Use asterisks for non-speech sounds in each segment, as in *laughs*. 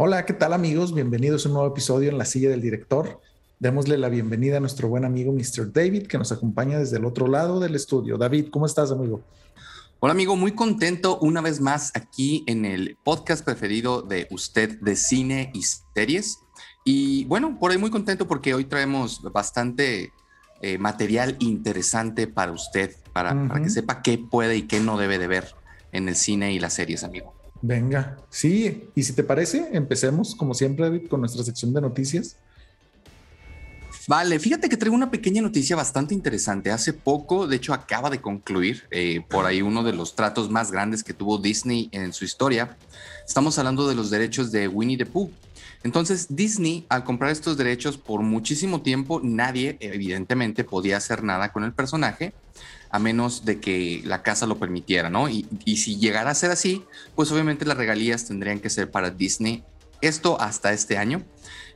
Hola, ¿qué tal amigos? Bienvenidos a un nuevo episodio en la silla del director. Démosle la bienvenida a nuestro buen amigo Mr. David, que nos acompaña desde el otro lado del estudio. David, ¿cómo estás, amigo? Hola, amigo, muy contento una vez más aquí en el podcast preferido de usted de cine y series. Y bueno, por ahí muy contento porque hoy traemos bastante eh, material interesante para usted, para, para que sepa qué puede y qué no debe de ver en el cine y las series, amigo. Venga, sí, y si te parece, empecemos como siempre, David, con nuestra sección de noticias. Vale, fíjate que traigo una pequeña noticia bastante interesante. Hace poco, de hecho, acaba de concluir eh, por ahí uno de los tratos más grandes que tuvo Disney en su historia. Estamos hablando de los derechos de Winnie the Pooh. Entonces, Disney, al comprar estos derechos por muchísimo tiempo, nadie, evidentemente, podía hacer nada con el personaje a menos de que la casa lo permitiera, ¿no? Y, si llegara a ser así, pues obviamente las regalías tendrían que ser para Disney. Esto hasta este año.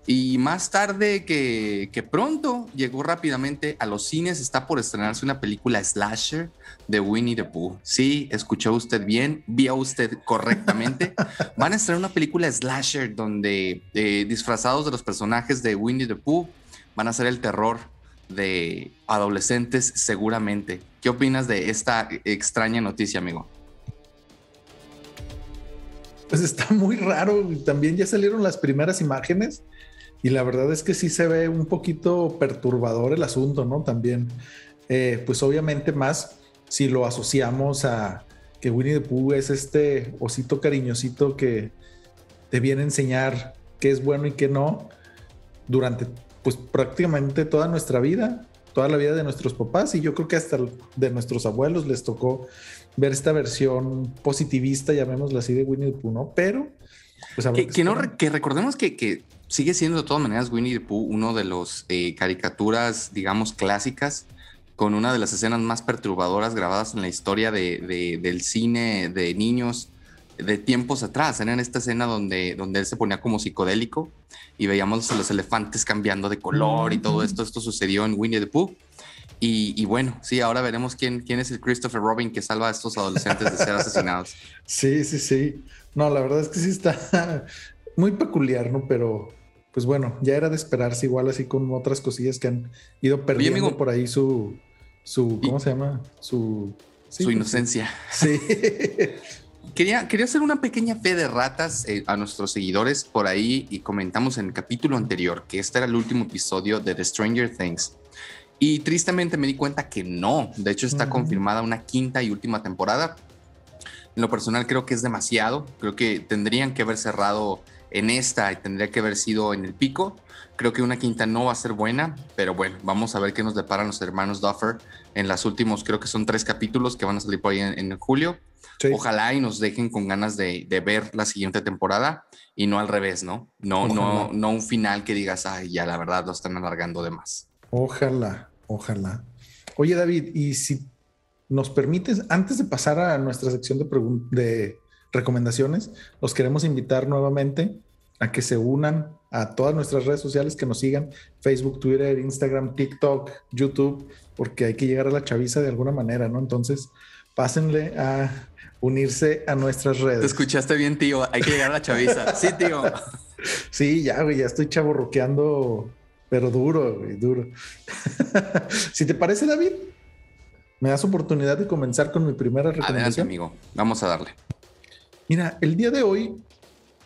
Y más tarde que, que, pronto llegó rápidamente a los cines, está por estrenarse una película slasher de Winnie the Pooh. Sí, escuchó usted bien, vio usted correctamente. *laughs* Van a estrenar una película slasher donde eh, disfrazados de los personajes de Winnie the Pooh van a ser el terror de adolescentes seguramente. ¿Qué opinas de esta extraña noticia, amigo? Pues está muy raro. También ya salieron las primeras imágenes y la verdad es que sí se ve un poquito perturbador el asunto, ¿no? También, eh, pues obviamente más si lo asociamos a que Winnie the Pooh es este osito cariñosito que te viene a enseñar qué es bueno y qué no durante pues prácticamente toda nuestra vida, toda la vida de nuestros papás y yo creo que hasta de nuestros abuelos les tocó ver esta versión positivista, llamémosla así, de Winnie the Pooh, ¿no? Pero, pues que, no, que recordemos que, sigue siendo de todas maneras Winnie the Pooh uno de los eh, caricaturas, digamos, clásicas, con una de las escenas más perturbadoras grabadas en la historia de, del cine de niños de tiempos atrás. Era en esta escena donde, donde él se ponía como psicodélico y veíamos a los elefantes cambiando de color y todo esto. Esto sucedió en Winnie the Pooh. Y, bueno, sí, ahora veremos quién, quién es el Christopher Robin que salva a estos adolescentes de ser asesinados. *laughs* Sí, sí, sí. No, la verdad es que sí está muy peculiar, ¿no? Pero pues bueno, ya era de esperarse igual así con otras cosillas que han ido perdiendo por ahí su, su, ¿cómo se llama? Su... su inocencia. Sí. *laughs* *laughs* Quería, quería hacer una pequeña fe de ratas eh, a nuestros seguidores por ahí y comentamos en el capítulo anterior que este era el último episodio de The Stranger Things. Y tristemente me di cuenta que no. De hecho, está confirmada una quinta y última temporada. En lo personal creo que es demasiado. Creo que tendrían que haber cerrado en esta y tendría que haber sido en el pico. Creo que una quinta no va a ser buena, pero bueno, vamos a ver qué nos deparan los hermanos Duffer en las últimos, creo que son tres capítulos que van a salir por ahí en julio. Ojalá y nos dejen con ganas de, ver la siguiente temporada y no al revés, ¿no? No, no, no un final que digas, ay, ya la verdad lo están alargando de más. Ojalá, ojalá. Oye, David, y si nos permites, antes de pasar a nuestra sección de, de recomendaciones, los queremos invitar nuevamente a que se unan a todas nuestras redes sociales, que nos sigan, Facebook, Twitter, Instagram, TikTok, YouTube, porque hay que llegar a la chaviza de alguna manera, ¿no? Entonces, pásenle a unirse a nuestras redes. Te escuchaste bien, tío. Hay que llegar a la chaviza. Sí, tío. *laughs* Sí, ya, güey, ya estoy chaborroqueando, pero duro, güey, duro. *laughs* si te parece, David, me das oportunidad de comenzar con mi primera recomendación. Adelante, amigo. Vamos a darle. Mira, el día de hoy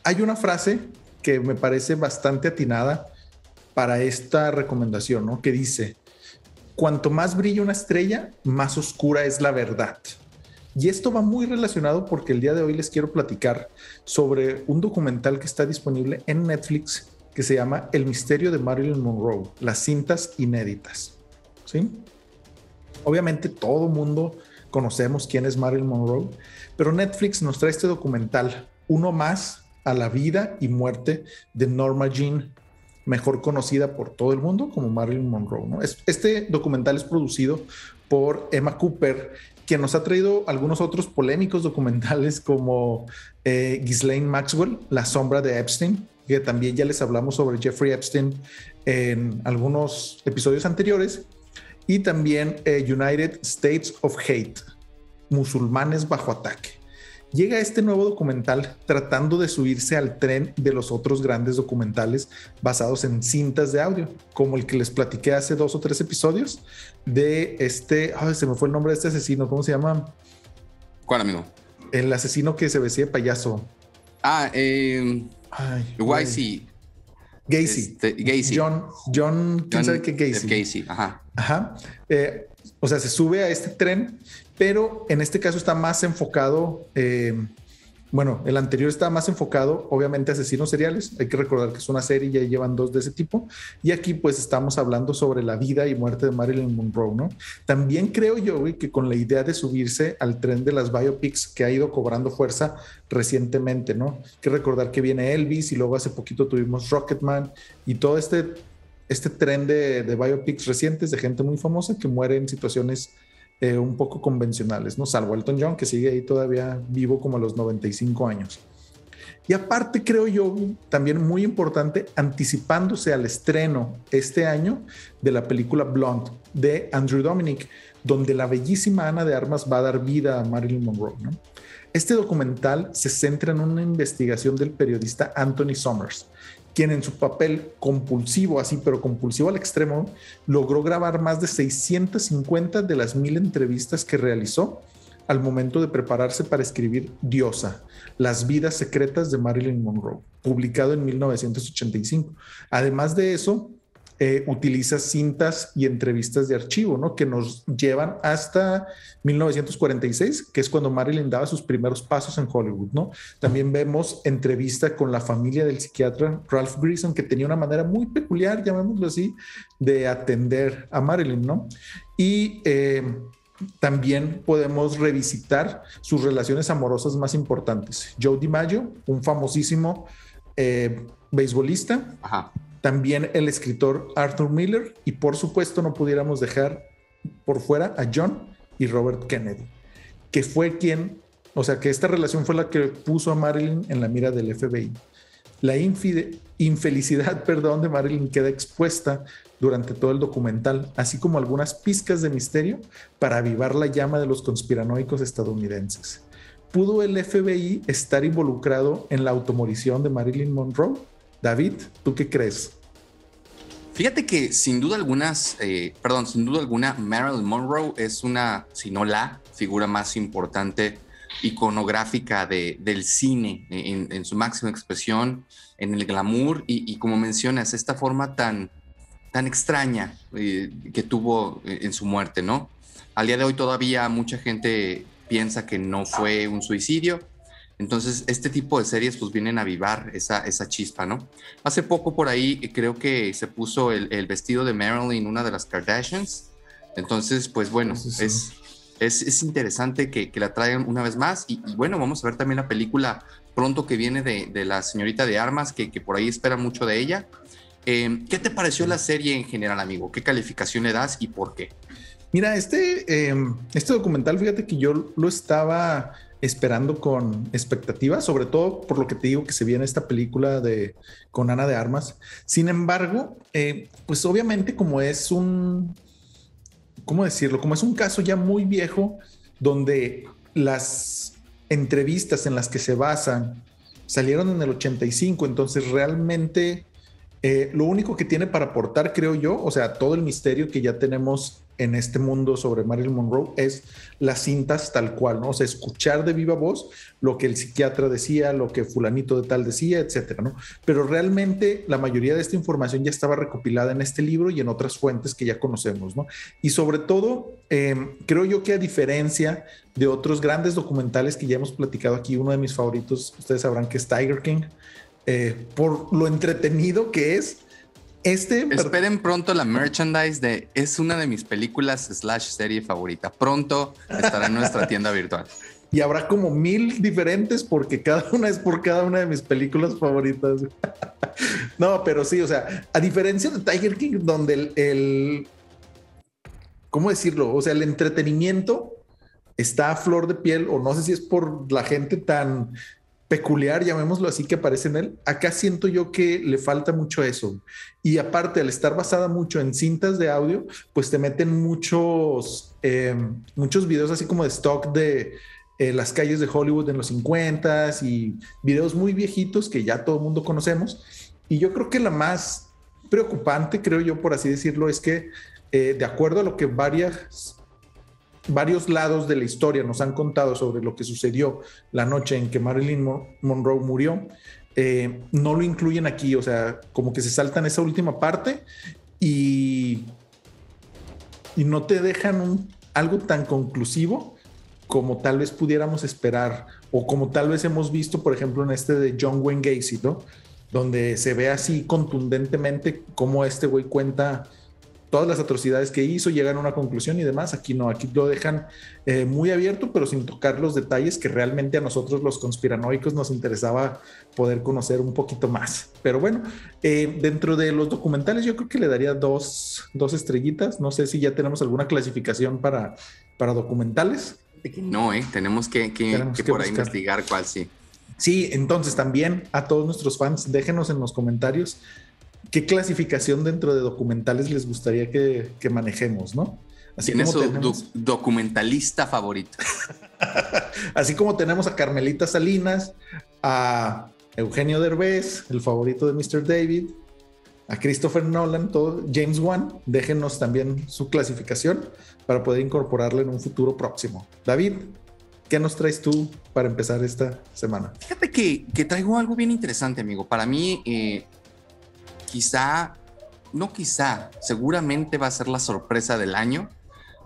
hay una frase que me parece bastante atinada para esta recomendación, ¿no? Que dice, cuanto más brilla una estrella, más oscura es la verdad. Y esto va muy relacionado porque el día de hoy les quiero platicar sobre un documental que está disponible en Netflix que se llama El misterio de Marilyn Monroe, las cintas inéditas. ¿Sí? Obviamente todo mundo conocemos quién es Marilyn Monroe, pero Netflix nos trae este documental, uno más a la vida y muerte de Norma Jean, mejor conocida por todo el mundo como Marilyn Monroe. Este documental es producido por Emma Cooper que nos ha traído algunos otros polémicos documentales como eh, Ghislaine Maxwell, La sombra de Epstein, que también ya les hablamos sobre Jeffrey Epstein en algunos episodios anteriores, y también eh, United States of Hate, musulmanes bajo ataque. Llega este nuevo documental tratando de subirse al tren de los otros grandes documentales basados en cintas de audio, como el que les platiqué hace dos o tres episodios de este, ay, se me fue el nombre de este asesino, ¿cómo se llama? ¿Cuál amigo? El asesino que se vestía de payaso. Ah, eh, Ay, Gacy. Este, Gacy. John, John, ¿quién sabe qué Gacy? Gacy, ajá. Ajá. Eh, o sea, se sube a este tren, pero en este caso está más enfocado eh, bueno, el anterior estaba más enfocado, obviamente, a asesinos seriales. Hay que recordar que es una serie y ya llevan dos de ese tipo. Y aquí, pues, estamos hablando sobre la vida y muerte de Marilyn Monroe, ¿no? También creo yo, que con la idea de subirse al tren de las biopics que ha ido cobrando fuerza recientemente, ¿no? Hay que recordar que viene Elvis y luego hace poquito tuvimos Rocketman y todo este, este tren de, biopics recientes de gente muy famosa que muere en situaciones eh, un poco convencionales, ¿no? Salvo Elton John, que sigue ahí todavía vivo como a los 95 años. Y aparte, creo yo, también muy importante, anticipándose al estreno este año de la película Blonde de Andrew Dominic, donde la bellísima Ana de Armas va a dar vida a Marilyn Monroe. Este documental se centra en una investigación del periodista Anthony Summers, quien en su papel compulsivo, así, pero compulsivo al extremo, logró grabar más de 650 de las mil entrevistas que realizó al momento de prepararse para escribir Diosa, Las vidas secretas de Marilyn Monroe, publicado en 1985. Además de eso, eh, utiliza cintas y entrevistas de archivo, ¿no? Que nos llevan hasta 1946, que es cuando Marilyn daba sus primeros pasos en Hollywood, ¿no? También vemos entrevista con la familia del psiquiatra Ralph Grison, que tenía una manera muy peculiar, llamémoslo así, de atender a Marilyn, ¿no? Y eh, también podemos revisitar sus relaciones amorosas más importantes. Joe DiMaggio, un famosísimo eh, beisbolista, Ajá también el escritor Arthur Miller y por supuesto no pudiéramos dejar por fuera a John y Robert Kennedy, que fue quien, o sea, que esta relación fue la que puso a Marilyn en la mira del FBI. La infelicidad, *laughs* perdón, de Marilyn queda expuesta durante todo el documental, así como algunas pizcas de misterio para avivar la llama de los conspiranoicos estadounidenses. ¿Pudo el FBI estar involucrado en la automorición de Marilyn Monroe? David, ¿tú qué crees? Fíjate que sin duda algunas, eh, perdón, sin duda alguna, Marilyn Monroe es una, si no la figura más importante iconográfica de, del cine en, su máxima expresión, en el glamour y, como mencionas, esta forma tan, tan extraña eh, que tuvo en su muerte, ¿no? Al día de hoy todavía mucha gente piensa que no fue un suicidio, entonces, este tipo de series pues vienen a avivar esa, esa chispa, ¿no? Hace poco por ahí eh, creo que se puso el, vestido de Marilyn, una de las Kardashians. Entonces, pues bueno, es, es, interesante que, la traigan una vez más. Y, bueno, vamos a ver también la película pronto que viene de, la señorita de armas, que, por ahí espera mucho de ella. Em, ¿Qué te pareció la serie en general, amigo? ¿Qué calificación le das y por qué? Mira, este, em, este documental, fíjate que yo lo estaba esperando con expectativa, sobre todo por lo que te digo que se viene esta película de con Ana de Armas. Sin embargo, eh, pues obviamente como es un, ¿cómo decirlo? Como es un caso ya muy viejo donde las entrevistas en las que se basan salieron en el 85, entonces realmente eh, lo único que tiene para aportar, creo yo, o sea, todo el misterio que ya tenemos en este mundo sobre Marilyn Monroe es las cintas tal cual, ¿no? O sea, escuchar de viva voz lo que el psiquiatra decía, lo que fulanito de tal decía, etcétera, ¿no? Pero realmente la mayoría de esta información ya estaba recopilada en este libro y en otras fuentes que ya conocemos, ¿no? Y sobre todo, em, creo yo que a diferencia de otros grandes documentales que ya hemos platicado aquí, uno de mis favoritos, ustedes sabrán que es Tiger King, eh, por lo entretenido que es, este. Esperen pronto la merchandise de. Es una de mis películas slash serie favorita. Pronto estará en nuestra *laughs* tienda virtual. Y habrá como mil diferentes porque cada una es por cada una de mis películas favoritas. *laughs* no, pero sí, o sea, a diferencia de Tiger King, donde el, el ¿cómo decirlo? O sea, el entretenimiento está a flor de piel, o no sé si es por la gente tan peculiar, llamémoslo así, que aparece en él, acá siento yo que le falta mucho eso. Y aparte, al estar basada mucho en cintas de audio, pues te meten muchos, em, muchos videos así como de stock de eh, las calles de Hollywood en los 50 y videos muy viejitos que ya todo el mundo conocemos. Y yo creo que la más preocupante, creo yo, por así decirlo, es que eh, de acuerdo a lo que varias, varios lados de la historia nos han contado sobre lo que sucedió la noche en que Marilyn Monroe murió, eh, no lo incluyen aquí, o sea, como que se saltan esa última parte y, no te dejan algo tan conclusivo como tal vez pudiéramos esperar o como tal vez hemos visto, por ejemplo, en este de John Wayne Gacy, ¿no? Donde se ve así contundentemente cómo este güey cuenta todas las atrocidades que hizo, llegan a una conclusión y demás. Aquí no, aquí lo dejan eh, muy abierto, pero sin tocar los detalles que realmente a nosotros los conspiranoicos nos interesaba poder conocer un poquito más. Pero bueno, eh, dentro de los documentales yo creo que le daría dos, dos estrellitas. No sé si ya tenemos alguna clasificación para, para documentales. No, eh, tenemos que, que, por ahí investigar cuál sí. Sí, entonces también a todos nuestros fans, déjenos en los comentarios qué clasificación dentro de documentales les gustaría que, manejemos, ¿no? Así como su documentalista favorito. *laughs* Así como tenemos a Carmelita Salinas, a Eugenio Derbez, el favorito de Mr. David, a Christopher Nolan, todo, James Wan, déjenos también su clasificación para poder incorporarla en un futuro próximo. David, ¿qué nos traes tú para empezar esta semana? Fíjate que, traigo algo bien interesante, amigo. Para mí, eh, quizá, no quizá, seguramente va a ser la sorpresa del año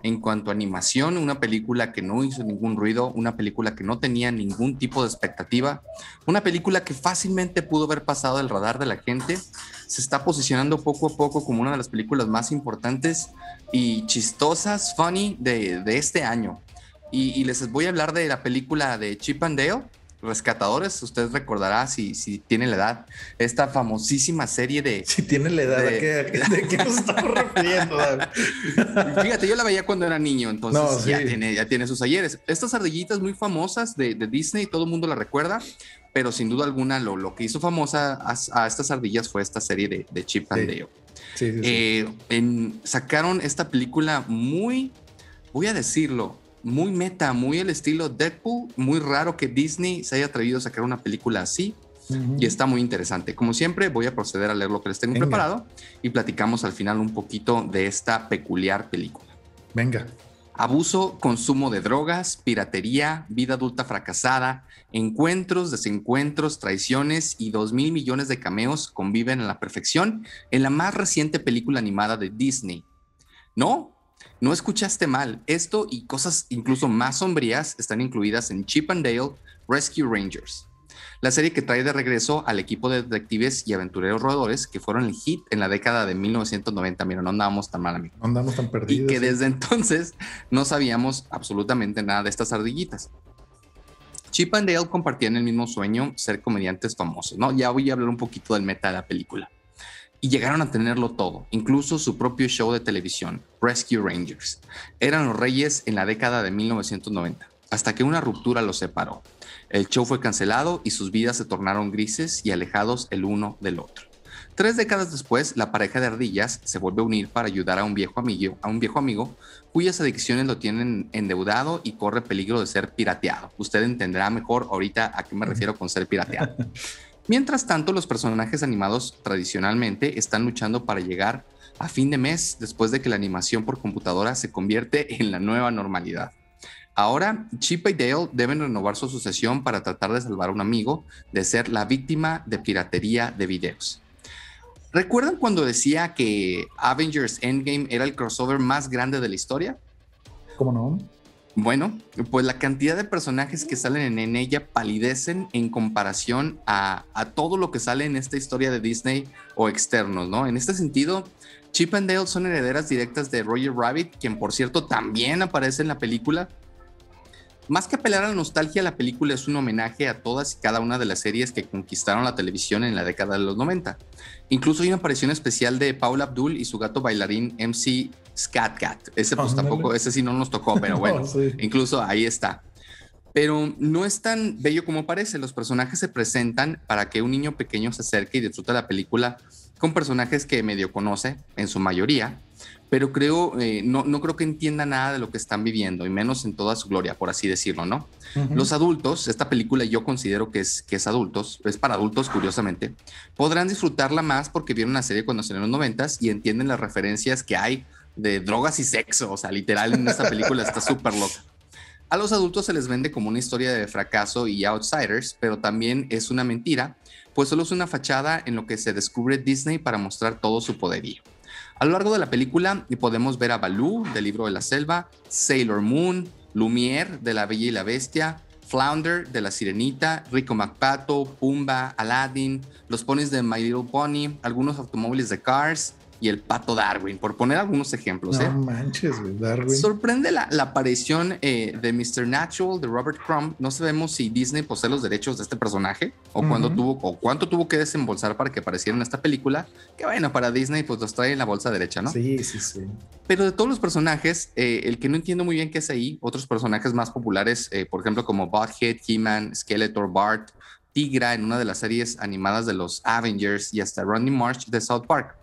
en cuanto a animación, una película que no hizo ningún ruido, una película que no tenía ningún tipo de expectativa, una película que fácilmente pudo haber pasado el radar de la gente, se está posicionando poco a poco como una de las películas más importantes y chistosas, funny de, este año. Y, les voy a hablar de la película de Chip and Dale, Rescatadores, usted recordará si, si tiene la edad, esta famosísima serie de... Si tiene la edad, ¿de, qué, nos estamos refiriendo? *laughs* Fíjate, yo la veía cuando era niño, entonces ya, tiene, ya tiene sus ayeres. Estas ardillitas muy famosas de, de, Disney, todo el mundo la recuerda, pero sin duda alguna lo, lo que hizo famosa a, estas ardillas fue esta serie de, de Chip and Dale. Eh, en, sacaron esta película muy, voy a decirlo, muy meta, muy el estilo Deadpool, muy raro que Disney se haya atrevido a sacar una película así. Y está muy interesante. Como siempre, voy a proceder a leer lo que les tengo preparado y platicamos al final un poquito de esta peculiar película. Venga. Abuso, consumo de drogas, piratería, vida adulta fracasada, encuentros, desencuentros, traiciones y dos mil millones de cameos conviven a la perfección en la más reciente película animada de Disney. ¿No? No escuchaste mal, esto y cosas incluso más sombrías están incluidas en Chip and Dale Rescue Rangers, la serie que trae de regreso al equipo de detectives y aventureros roedores que fueron el hit en la década de 1990. Mira, no andábamos tan mal, amigo. No andamos tan perdidos. Y que desde entonces no sabíamos absolutamente nada de estas ardillitas. Chip and Dale compartían el mismo sueño, ser comediantes famosos, ¿no? Ya voy a hablar un poquito del meta de la película y llegaron a tenerlo todo, incluso su propio show de televisión, Rescue Rangers. Eran los reyes en la década de 1990, hasta que una ruptura los separó. El show fue cancelado y sus vidas se tornaron grises y alejados el uno del otro. Tres décadas después, la pareja de ardillas se vuelve a unir para ayudar a un viejo amigo, a un viejo amigo cuyas adicciones lo tienen endeudado y corre peligro de ser pirateado. Usted entenderá mejor ahorita a qué me refiero con ser pirateado. *laughs* Mientras tanto, los personajes animados tradicionalmente están luchando para llegar a fin de mes después de que la animación por computadora se convierte en la nueva normalidad. Ahora, Chip y Dale deben renovar su asociación para tratar de salvar a un amigo de ser la víctima de piratería de videos. ¿Recuerdan cuando decía que Avengers Endgame era el crossover más grande de la historia? ¿Cómo no? Bueno, pues la cantidad de personajes que salen en ella palidecen en comparación a, todo lo que sale en esta historia de Disney o externos, ¿no? En este sentido, Chip and Dale son herederas directas de Roger Rabbit, quien por cierto también aparece en la película, más que apelar a la nostalgia, la película es un homenaje a todas y cada una de las series que conquistaron la televisión en la década de los 90. Incluso hay una aparición especial de Paula Abdul y su gato bailarín MC Scatcat. Ese pues tampoco, ese sí no nos tocó, pero *laughs* bueno, incluso ahí está. Pero no es tan bello como parece. Los personajes se presentan para que un niño pequeño se acerque y disfrute la película con personajes que medio conoce, en su mayoría, pero creo, eh, no, no creo que entienda nada de lo que están viviendo, y menos en toda su gloria, por así decirlo, ¿no? Los adultos, esta película yo considero que es, que es adultos, es para adultos, curiosamente, podrán disfrutarla más porque vieron la serie cuando salió en los noventas y entienden las referencias que hay de drogas y sexo, o sea, literal en esta película está súper loca. A los adultos se les vende como una historia de fracaso y outsiders, pero también es una mentira, pues solo es una fachada en lo que se descubre Disney para mostrar todo su poderío. A lo largo de la película podemos ver a Baloo del libro de la selva, Sailor Moon, Lumière de La Bella y la Bestia, Flounder de La Sirenita, Rico McPato, Pumba, Aladdin, los ponis de My Little Pony, algunos automóviles de Cars, y el pato Darwin, por poner algunos ejemplos. No ¿eh? manches, Darwin. Sorprende la, aparición eh, de Mr. Natural de Robert Crumb. No sabemos si Disney posee los derechos de este personaje o, tuvo, o cuánto tuvo que desembolsar para que apareciera en esta película. Que bueno, para Disney pues los trae en la bolsa derecha, ¿no? Sí, sí, sí. Pero de todos los personajes, eh, el que no entiendo muy bien qué es ahí, otros personajes más populares, por ejemplo, como Butthead, He-Man, Skeletor, Bart, Tigra en una de las series animadas de los Avengers y hasta Rodney March de South Park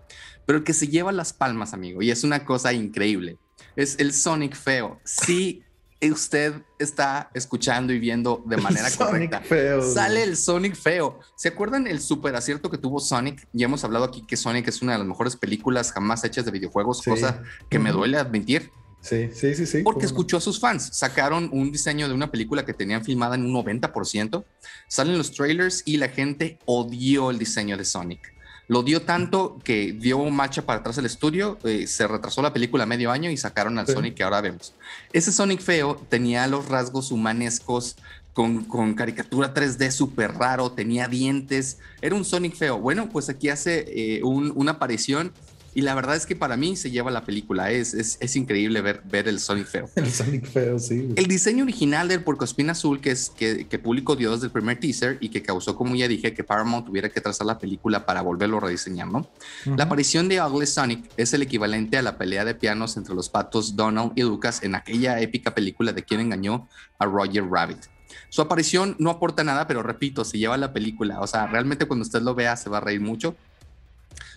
pero el que se lleva las palmas, amigo, y es una cosa increíble, es el Sonic feo. Sí, usted está escuchando y viendo de manera correcta. Sale el Sonic feo. ¿Se acuerdan el super acierto que tuvo Sonic? Ya hemos hablado aquí que Sonic es una de las mejores películas jamás hechas de videojuegos, cosa que me duele admitir. Sí, sí, sí, sí. Porque escuchó a sus fans. Sacaron un diseño de una película que tenían filmada en un 90%. Salen los trailers y la gente odió el diseño de Sonic. Lo dio tanto que dio marcha para atrás el estudio, eh, se retrasó la película medio año y sacaron al Sonic que ahora vemos. Ese Sonic feo tenía los rasgos humanescos con, con caricatura 3D súper raro, tenía dientes, era un Sonic feo. Bueno, pues aquí hace eh, una aparición y la verdad es que para mí se lleva la película. Es, es, increíble ver, ver el Sonic feo. *laughs* El Sonic feo, sí. El diseño original del Espina azul que, es, que, que publicó Dios desde el primer teaser y que causó, como ya dije, que Paramount tuviera que trazar la película para volverlo a rediseñar, ¿no? La aparición de Ugly Sonic es el equivalente a la pelea de pianos entre los patos Donald y Lucas en aquella épica película de quien engañó a Roger Rabbit. Su aparición no aporta nada, pero repito, se lleva la película. O sea, realmente cuando usted lo vea se va a reír mucho.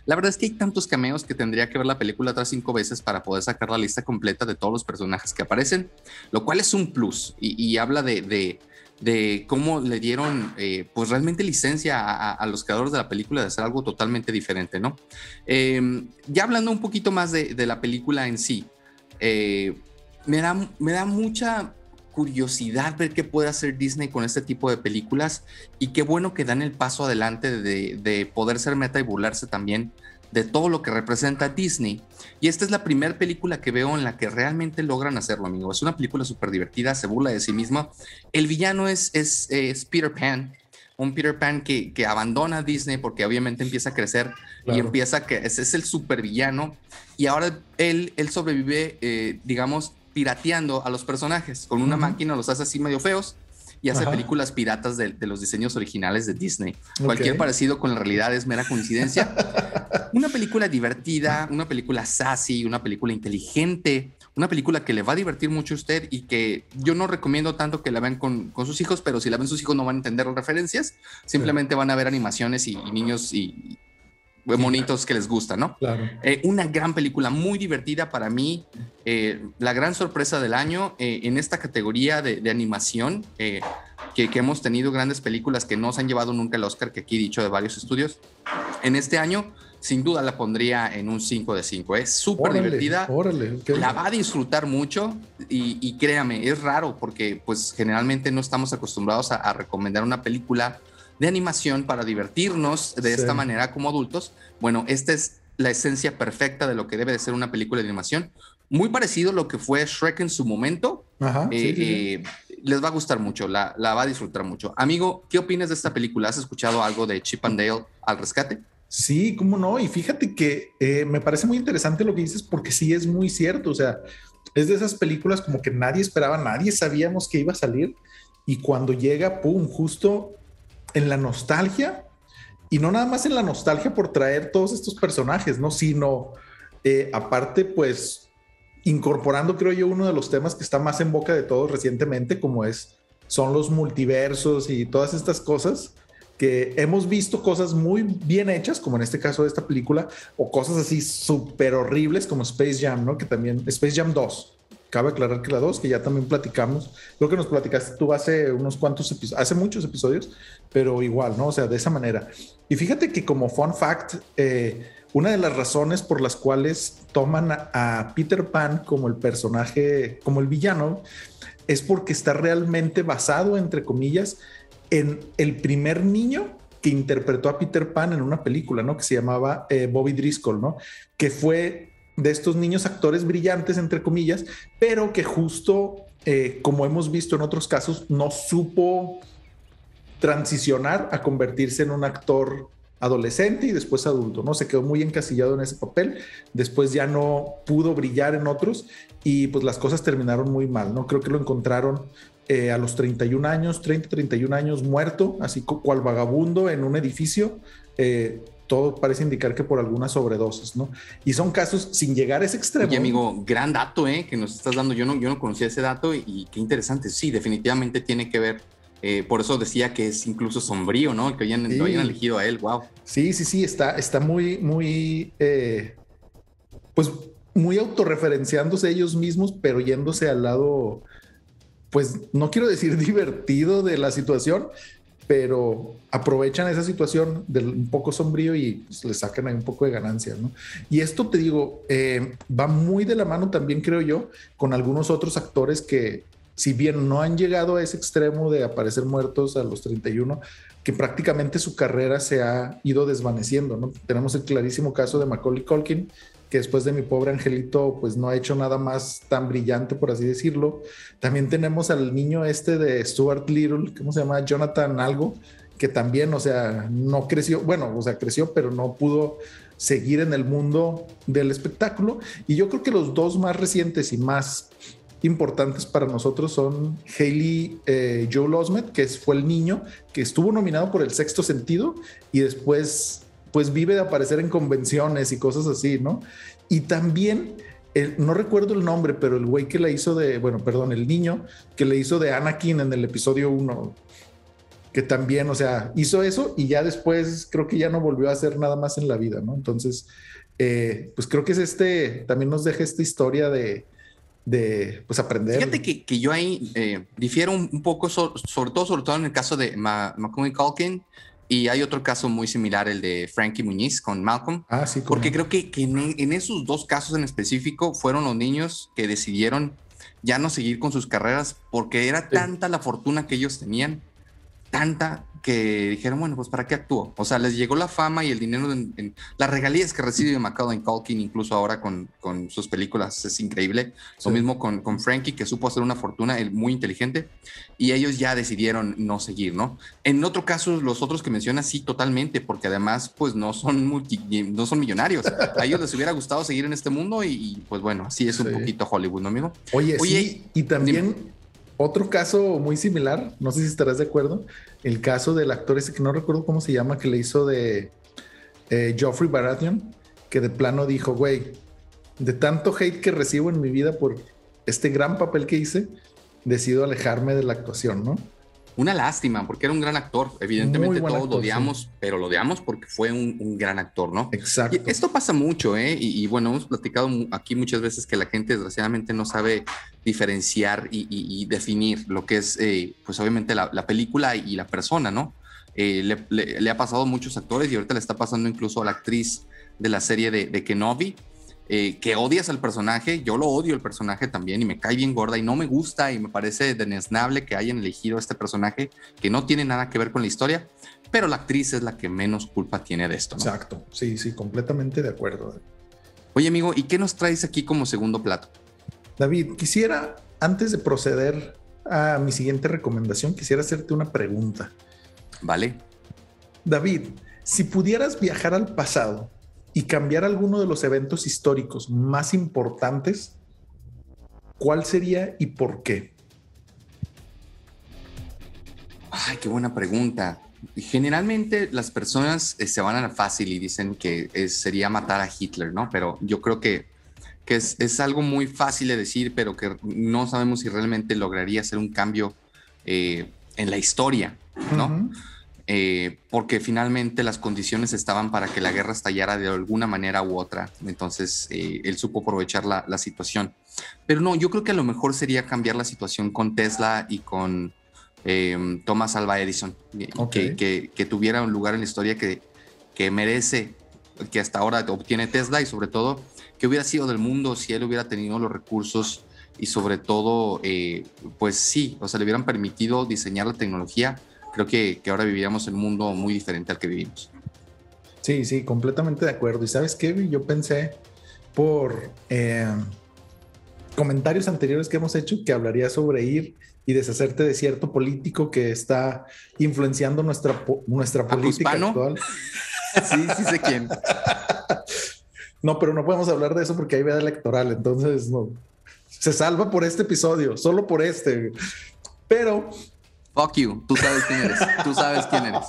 La verdad es que hay tantos cameos que tendría que ver la película otras cinco veces para poder sacar la lista completa de todos los personajes que aparecen, lo cual es un plus y, habla de, de, cómo le dieron eh, pues realmente licencia a, los creadores de la película de hacer algo totalmente diferente, ¿no? Em, ya hablando un poquito más de, la película en sí, eh, me, da, me da mucha curiosidad ver qué puede hacer Disney con este tipo de películas y qué bueno que dan el paso adelante de, poder ser meta y burlarse también de todo lo que representa Disney. Y esta es la primera película que veo en la que realmente logran hacerlo, amigo. Es una película súper divertida, se burla de sí misma. El villano es, es, Peter Pan, un Peter Pan que, que, abandona Disney porque obviamente empieza a crecer y empieza que ese es el supervillano y ahora él, él sobrevive, eh, digamos, pirateando a los personajes. Con una máquina los hace así medio feos y hace películas piratas de, los diseños originales de Disney. Cualquier parecido con la realidad es mera coincidencia. *laughs* una película divertida, una película sassy, una película inteligente, una película que le va a divertir mucho a usted y que yo no recomiendo tanto que la vean con, sus hijos, pero si la ven sus hijos no van a entender las referencias, simplemente van a ver animaciones y, y niños y, monitos que les gusta, ¿no? Claro. Eh, una gran película, muy divertida para mí. Eh, la gran sorpresa del año eh, en esta categoría de, animación, que, que, hemos tenido grandes películas que no se han llevado nunca el Oscar, que aquí he dicho de varios estudios. En este año, sin duda la pondría en un 5 de 5. Es súper divertida. Órale, La va a disfrutar mucho y, créame, es raro porque pues generalmente no estamos acostumbrados a, a recomendar una película de animación para divertirnos de esta manera como adultos. Bueno, esta es la esencia perfecta de lo que debe de ser una película de animación. Muy parecido a lo que fue Shrek en su momento. Eh, eh, les va a gustar mucho, la, va a disfrutar mucho. Amigo, ¿qué opinas de esta película? ¿Has escuchado algo de Chip and Dale al rescate? Sí, cómo no. Y fíjate que eh, me parece muy interesante lo que dices porque sí es muy cierto. O sea, es de esas películas como que nadie esperaba, nadie sabíamos que iba a salir. Y cuando llega, pum, justo en la nostalgia y no nada más en la nostalgia por traer todos estos personajes, ¿no? Sino eh, aparte, pues incorporando, creo yo, uno de los temas que está más en boca de todos recientemente, como es, son los multiversos y todas estas cosas que hemos visto cosas muy bien hechas, como en este caso de esta película, o cosas así súper horribles como Space Jam, ¿no? Que también, Space Jam 2. Cabe aclarar que la 2, que ya también platicamos, creo que nos platicaste tú hace unos cuantos episodios, hace muchos episodios, pero igual, ¿no? O sea, de esa manera. Y fíjate que como fun fact, eh, una de las razones por las cuales toman a Peter Pan como el personaje, como el villano, es porque está realmente basado, entre comillas, en el primer niño que interpretó a Peter Pan en una película, ¿no? Que se llamaba eh, Bobby Driscoll, ¿no? Que fue de estos niños actores brillantes, entre comillas, pero que justo, eh, como hemos visto en otros casos, no supo transicionar a convertirse en un actor adolescente y después adulto, ¿no? Se quedó muy encasillado en ese papel, después ya no pudo brillar en otros y pues las cosas terminaron muy mal, ¿no? Creo que lo encontraron eh, a los 31 años, 30, 31 años, muerto, así cual vagabundo en un edificio. Eh, todo parece indicar que por algunas sobredosis, ¿no? Y son casos sin llegar a ese extremo. Oye, amigo, gran dato, ¿eh? Que nos estás dando. Yo no, yo no conocía ese dato y, qué interesante. Sí, definitivamente tiene que ver. Eh, por eso decía que es incluso sombrío, ¿no? Que hayan, lo hayan elegido a él. Wow. Sí, sí, sí. Está, está muy, muy, pues muy autorreferenciándose ellos mismos, pero yéndose al lado pues no quiero decir *laughs* divertido de la situación, pero aprovechan esa situación del un poco sombrío y pues, le sacan ahí un poco de ganancia, ¿no? Y esto te digo, eh, va muy de la mano también, creo yo, con algunos otros actores que, si bien no han llegado a ese extremo de aparecer muertos a los 31, que prácticamente su carrera se ha ido desvaneciendo. Tenemos el clarísimo caso de Macaulay Culkin, que después de mi pobre angelito, pues no ha hecho nada más tan brillante, por así decirlo. También tenemos al niño este de Stuart Little, ¿cómo se llama? Jonathan Algo, que también, o sea, no creció, bueno, o sea, creció, pero no pudo seguir en el mundo del espectáculo. Y yo creo que los dos más recientes y más importantes para nosotros son Haley eh, Joe Osment, que fue el niño que estuvo nominado por el sexto sentido y después pues vive de aparecer en convenciones y cosas así, ¿no? Y también, no recuerdo el nombre, pero el güey que le hizo de, bueno, perdón, el niño que le hizo de Anakin en el episodio 1, que también, o sea, hizo eso y ya después creo que ya no volvió a hacer nada más en la vida, ¿no? Entonces, eh, pues creo que es este, también nos deja esta historia de, de pues aprender. Fíjate que, que yo ahí eh, difiero un, poco, sobre todo, sobre todo en el caso de Macaulay Culkin, y hay otro caso muy similar, el de Frankie Muñiz con Malcolm. Ah, sí. Porque creo que, que en, esos dos casos en específico fueron los niños que decidieron ya no seguir con sus carreras porque era tanta la fortuna que ellos tenían, tanta que dijeron, bueno, pues ¿para qué actúo? O sea, les llegó la fama y el dinero, en, las regalías que recibe Macaulay Culkin, incluso ahora con, con, sus películas, es increíble. Lo mismo con, con, Frankie, que supo hacer una fortuna, muy inteligente, y ellos ya decidieron no seguir, ¿no? En otro caso, los otros que mencionas, sí, totalmente, porque además, pues no son, multi, no son millonarios. A ellos les hubiera gustado seguir en este mundo y, pues bueno, así es un poquito Hollywood, ¿no, amigo? Oye, sí, y también... Otro caso muy similar, no sé si estarás de acuerdo, el caso del actor ese que no recuerdo cómo se llama, que le hizo de eh, Geoffrey Baratheon, que de plano dijo, güey, de tanto hate que recibo en mi vida por este gran papel que hice, decido alejarme de la actuación, ¿no? Una lástima, porque era un gran actor. Evidentemente todos lo odiamos, pero lo odiamos porque fue un, gran actor, ¿no? Exacto. esto pasa mucho, ¿eh? Y, bueno, hemos platicado aquí muchas veces que la gente desgraciadamente no sabe diferenciar y, definir lo que es, eh, pues obviamente la, película y la persona, ¿no? Eh, le, ha pasado a muchos actores y ahorita le está pasando incluso a la actriz de la serie de, de Kenobi, eh, que odias al personaje, yo lo odio el personaje también y me cae bien gorda y no me gusta y me parece denesnable que hayan elegido este personaje que no tiene nada que ver con la historia, pero la actriz es la que menos culpa tiene de esto. Exacto, sí, sí, completamente de acuerdo. Oye amigo, ¿y qué nos traes aquí como segundo plato? David, quisiera, antes de proceder a mi siguiente recomendación, quisiera hacerte una pregunta. Vale. David, si pudieras viajar al pasado y cambiar alguno de los eventos históricos más importantes, ¿cuál sería y por qué? Ay, qué buena pregunta. Generalmente las personas eh, se van a la fácil y dicen que sería matar a Hitler, ¿no? Pero yo creo que, que es, algo muy fácil de decir, pero que no sabemos si realmente lograría hacer un cambio eh, en la historia, ¿no? Eh, porque finalmente las condiciones estaban para que la guerra estallara de alguna manera u otra. Entonces eh, él supo aprovechar la, situación. Pero no, yo creo que a lo mejor sería cambiar la situación con Tesla y con eh, Thomas Alva Edison, que, que, tuviera un lugar en la historia que, que merece, que hasta ahora obtiene Tesla y sobre todo que hubiera sido del mundo si él hubiera tenido los recursos y sobre todo, pues sí, o sea, le hubieran permitido diseñar la tecnología creo que, ahora viviríamos en un mundo muy diferente al que vivimos. Sí, sí, completamente de acuerdo. Y sabes qué, yo pensé por eh, comentarios anteriores que hemos hecho que hablaría sobre ir y deshacerte de cierto político que está influenciando nuestra, nuestra política actual. sí, sí sé quién. *laughs* no, pero no podemos hablar de eso porque hay veda electoral, entonces no. Se salva por este episodio, solo por este. Pero Fuck you, tú sabes quién eres, tú sabes quién eres.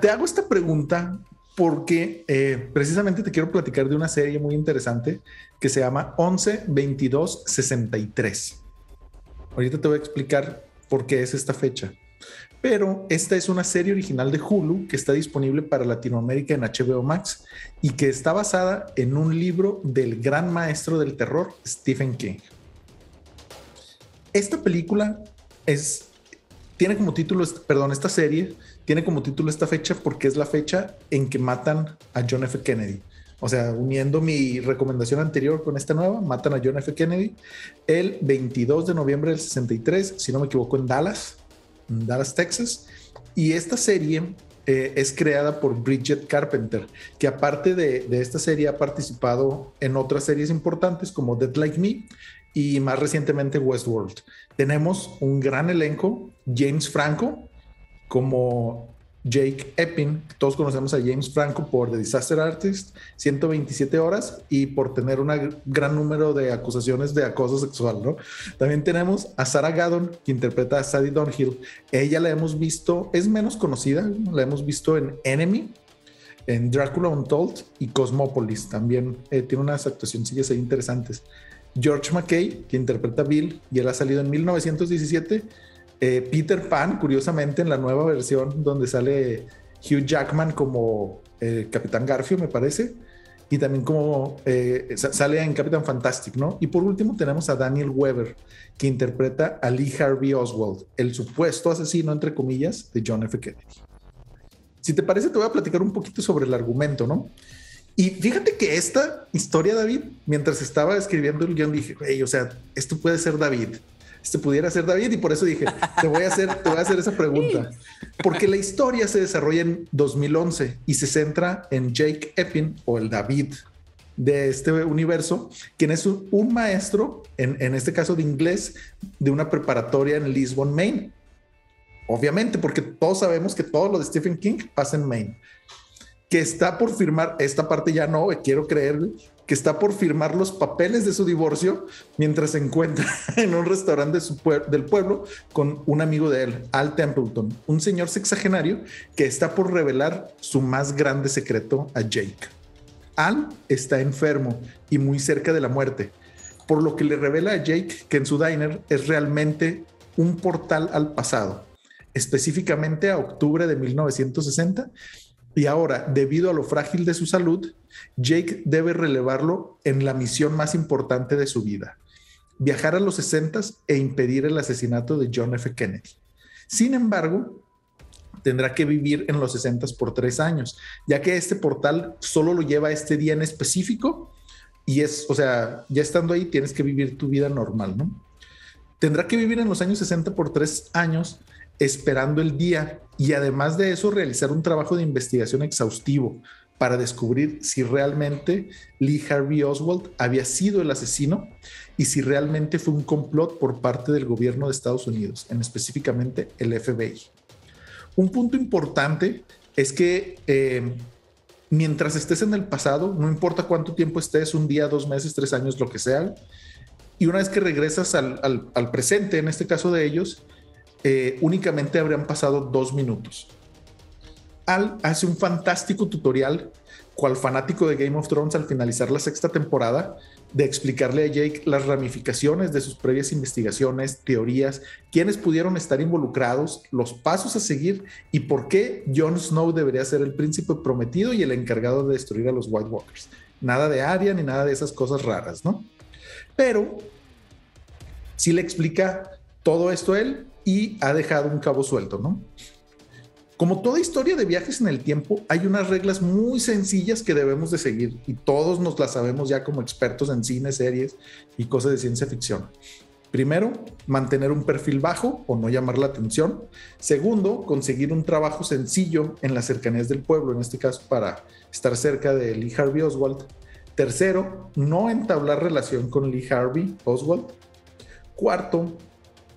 te hago esta pregunta porque eh, precisamente te quiero platicar de una serie muy interesante que se llama 11 22 63. Ahorita te voy a explicar por qué es esta fecha. Pero esta es una serie original de Hulu que está disponible para Latinoamérica en HBO Max y que está basada en un libro del gran maestro del terror, Stephen King. Esta película es tiene como título, perdón, esta serie tiene como título esta fecha porque es la fecha en que matan a John F. Kennedy. O sea, uniendo mi recomendación anterior con esta nueva, matan a John F. Kennedy el 22 de noviembre del 63, si no me equivoco, en Dallas, en Dallas, Texas. Y esta serie eh, es creada por Bridget Carpenter, que aparte de, de, esta serie ha participado en otras series importantes como Dead Like Me y más recientemente Westworld. Tenemos un gran elenco, James Franco como Jake Eppin, todos conocemos a James Franco por The Disaster Artist, 127 horas y por tener un gran número de acusaciones de acoso sexual, ¿no? También tenemos a Sarah Gaddon, que interpreta a Sadie Dunhill. Ella la hemos visto, es menos conocida, la hemos visto en Enemy, en Drácula Untold y Cosmopolis. También eh, tiene unas actuaciones interesantes. George McKay, que interpreta a Bill, y él ha salido en 1917. Eh, Peter Pan, curiosamente, en la nueva versión donde sale Hugh Jackman como eh, Capitán Garfio, me parece, y también como eh, sale en Capitán Fantastic, ¿no? Y por último tenemos a Daniel Weber, que interpreta a Lee Harvey Oswald, el supuesto asesino, entre comillas, de John F. Kennedy. Si te parece, te voy a platicar un poquito sobre el argumento, ¿no? Y fíjate que esta historia, David, mientras estaba escribiendo el guion, dije, hey, o sea, esto puede ser David. Este pudiera ser David y por eso dije, te voy a hacer, te voy a hacer esa pregunta. Porque la historia se desarrolla en 2011 y se centra en Jake Eppin o el David de este universo, quien es un, maestro, en, en, este caso de inglés, de una preparatoria en Lisbon, Maine. Obviamente, porque todos sabemos que todo lo de Stephen King pasa en Maine que está por firmar, esta parte ya no, quiero creer, que está por firmar los papeles de su divorcio mientras se encuentra *laughs* en un restaurante del pueblo con un amigo de él, Al Templeton, un señor sexagenario que está por revelar su más grande secreto a Jake. Al está enfermo y muy cerca de la muerte, por lo que le revela a Jake que en su diner es realmente un portal al pasado, específicamente a octubre de 1960 y ahora, debido a lo frágil de su salud, Jake debe relevarlo en la misión más importante de su vida, viajar a los 60 e impedir el asesinato de John F. Kennedy. Sin embargo, tendrá que vivir en los 60 por tres años, ya que este portal solo lo lleva este día en específico y es, o sea, ya estando ahí tienes que vivir tu vida normal, ¿no? Tendrá que vivir en los años 60 por tres años esperando el día y además de eso realizar un trabajo de investigación exhaustivo para descubrir si realmente Lee Harvey Oswald había sido el asesino y si realmente fue un complot por parte del gobierno de Estados Unidos, en específicamente el FBI. Un punto importante es que eh, mientras estés en el pasado, no importa cuánto tiempo estés, un día, dos meses, tres años, lo que sea, y una vez que regresas al, al presente, en este caso de ellos, eh, únicamente habrían pasado dos minutos. Al hace un fantástico tutorial, cual fanático de Game of Thrones al finalizar la sexta temporada, de explicarle a Jake las ramificaciones de sus previas investigaciones, teorías, quiénes pudieron estar involucrados, los pasos a seguir y por qué Jon Snow debería ser el príncipe prometido y el encargado de destruir a los White Walkers. Nada de Arya ni nada de esas cosas raras, ¿no? Pero sí le explica todo esto a él y ha dejado un cabo suelto, ¿no? Como toda historia de viajes en el tiempo, hay unas reglas muy sencillas que debemos de seguir y todos nos las sabemos ya como expertos en cine, series y cosas de ciencia ficción. Primero, mantener un perfil bajo o no llamar la atención. Segundo, conseguir un trabajo sencillo en las cercanías del pueblo, en este caso para estar cerca de Lee Harvey Oswald. Tercero, no entablar relación con Lee Harvey Oswald. Cuarto,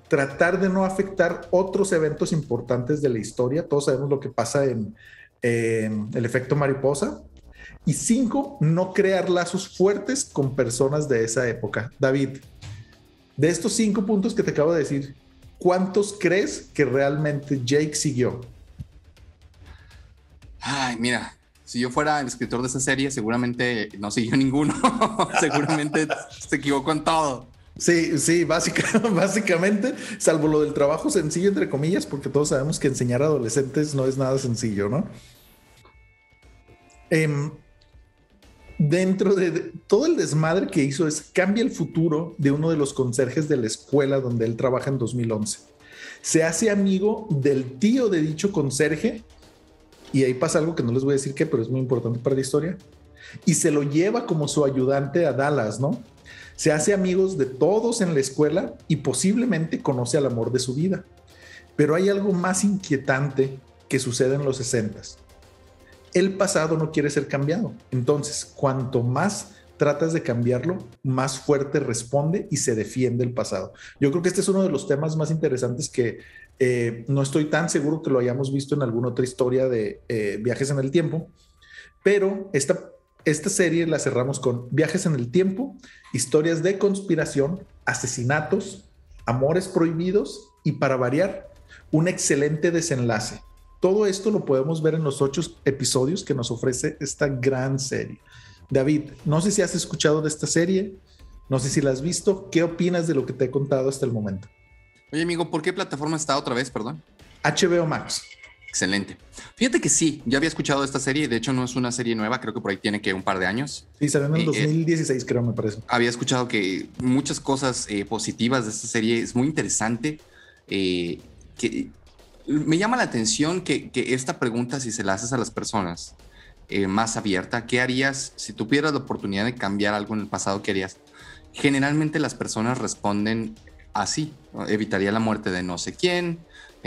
tratar de no afectar otros eventos importantes de la historia. Todos sabemos lo que pasa en, el efecto mariposa. Y cinco, no crear lazos fuertes con personas de esa época. David, de estos cinco puntos que te acabo de decir, ¿cuántos crees que realmente Jake siguió? Ay, mira, si yo fuera el escritor de esa serie, seguramente no siguió *laughs* ninguno. seguramente se equivocó en todo. Sí, sí, *laughs* básicamente, salvo lo del trabajo sencillo, entre comillas, porque todos sabemos que enseñar a adolescentes no es nada sencillo, ¿no? Em, dentro de, todo el desmadre que hizo es cambia el futuro de uno de los conserjes de la escuela donde él trabaja en 2011. Se hace amigo del tío de dicho conserje y ahí pasa algo que no les voy a decir qué, pero es muy importante para la historia. Y se lo lleva como su ayudante a Dallas, ¿no? Se hace amigos de todos en la escuela y posiblemente conoce al amor de su vida. Pero hay algo más inquietante que sucede en los 60. El pasado no quiere ser cambiado. Entonces, cuanto más tratas de cambiarlo, más fuerte responde y se defiende el pasado. Yo creo que este es uno de los temas más interesantes que eh, no estoy tan seguro que lo hayamos visto en alguna otra historia de eh, viajes en el tiempo, pero esta esta serie la cerramos con viajes en el tiempo, historias de conspiración, asesinatos, amores prohibidos y para variar, un excelente desenlace. Todo esto lo podemos ver en los ocho episodios que nos ofrece esta gran serie. David, no sé si has escuchado de esta serie, no sé si la has visto, ¿qué opinas de lo que te he contado hasta el momento? Oye amigo, ¿por qué plataforma está otra vez, perdón? HBO Max. Excelente. Fíjate que sí, ya había escuchado esta serie, de hecho no es una serie nueva, creo que por ahí tiene que un par de años. Sí, salió en el 2016 eh, creo, me parece. Había escuchado que muchas cosas eh, positivas de esta serie, es muy interesante, eh, que me llama la atención que, esta pregunta, si se la haces a las personas más abierta, ¿qué harías si tuvieras la oportunidad de cambiar algo en el pasado? ¿Qué harías? Generalmente las personas responden así, evitaría la muerte de no sé quién,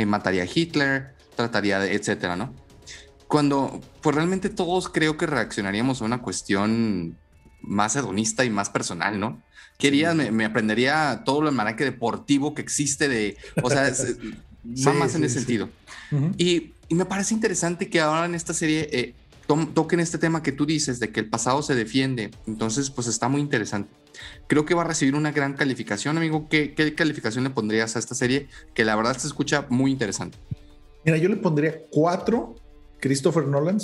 mataría a Hitler, trataría de, etcétera, ¿no? Cuando, pues realmente todos creo que reaccionaríamos a una cuestión más hedonista y más personal, ¿no? Quería, me, aprendería todo el maraque deportivo que existe de, o sea, *laughs* va más en ese sentido. y, me parece interesante que ahora en esta serie eh, toquen este tema que tú dices de que el pasado se defiende. Entonces, pues está muy interesante. Creo que va a recibir una gran calificación, amigo. ¿Qué, qué calificación le pondrías a esta serie? Que la verdad se escucha muy interesante. Mira, yo le pondría cuatro Christopher Nolan.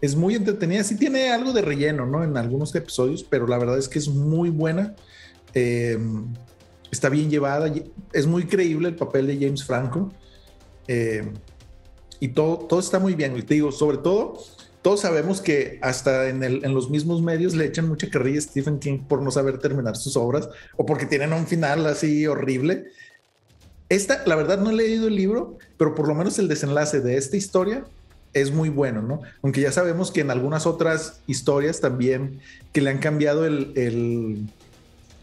Es, muy entretenida. Sí tiene algo de relleno, ¿no? En algunos episodios, pero la verdad es que es muy buena. Em, está bien llevada. Es muy creíble el papel de James Franco. Em, y todo, todo está muy bien. Y te digo, sobre todo, todos sabemos que hasta en, en, los mismos medios le echan mucha carrilla a Stephen King por no saber terminar sus obras o porque tienen un final así horrible. Esta, la verdad, no he leído el libro, pero por lo menos el desenlace de esta historia es muy bueno, ¿no? Aunque ya sabemos que en algunas otras historias también que le han cambiado el,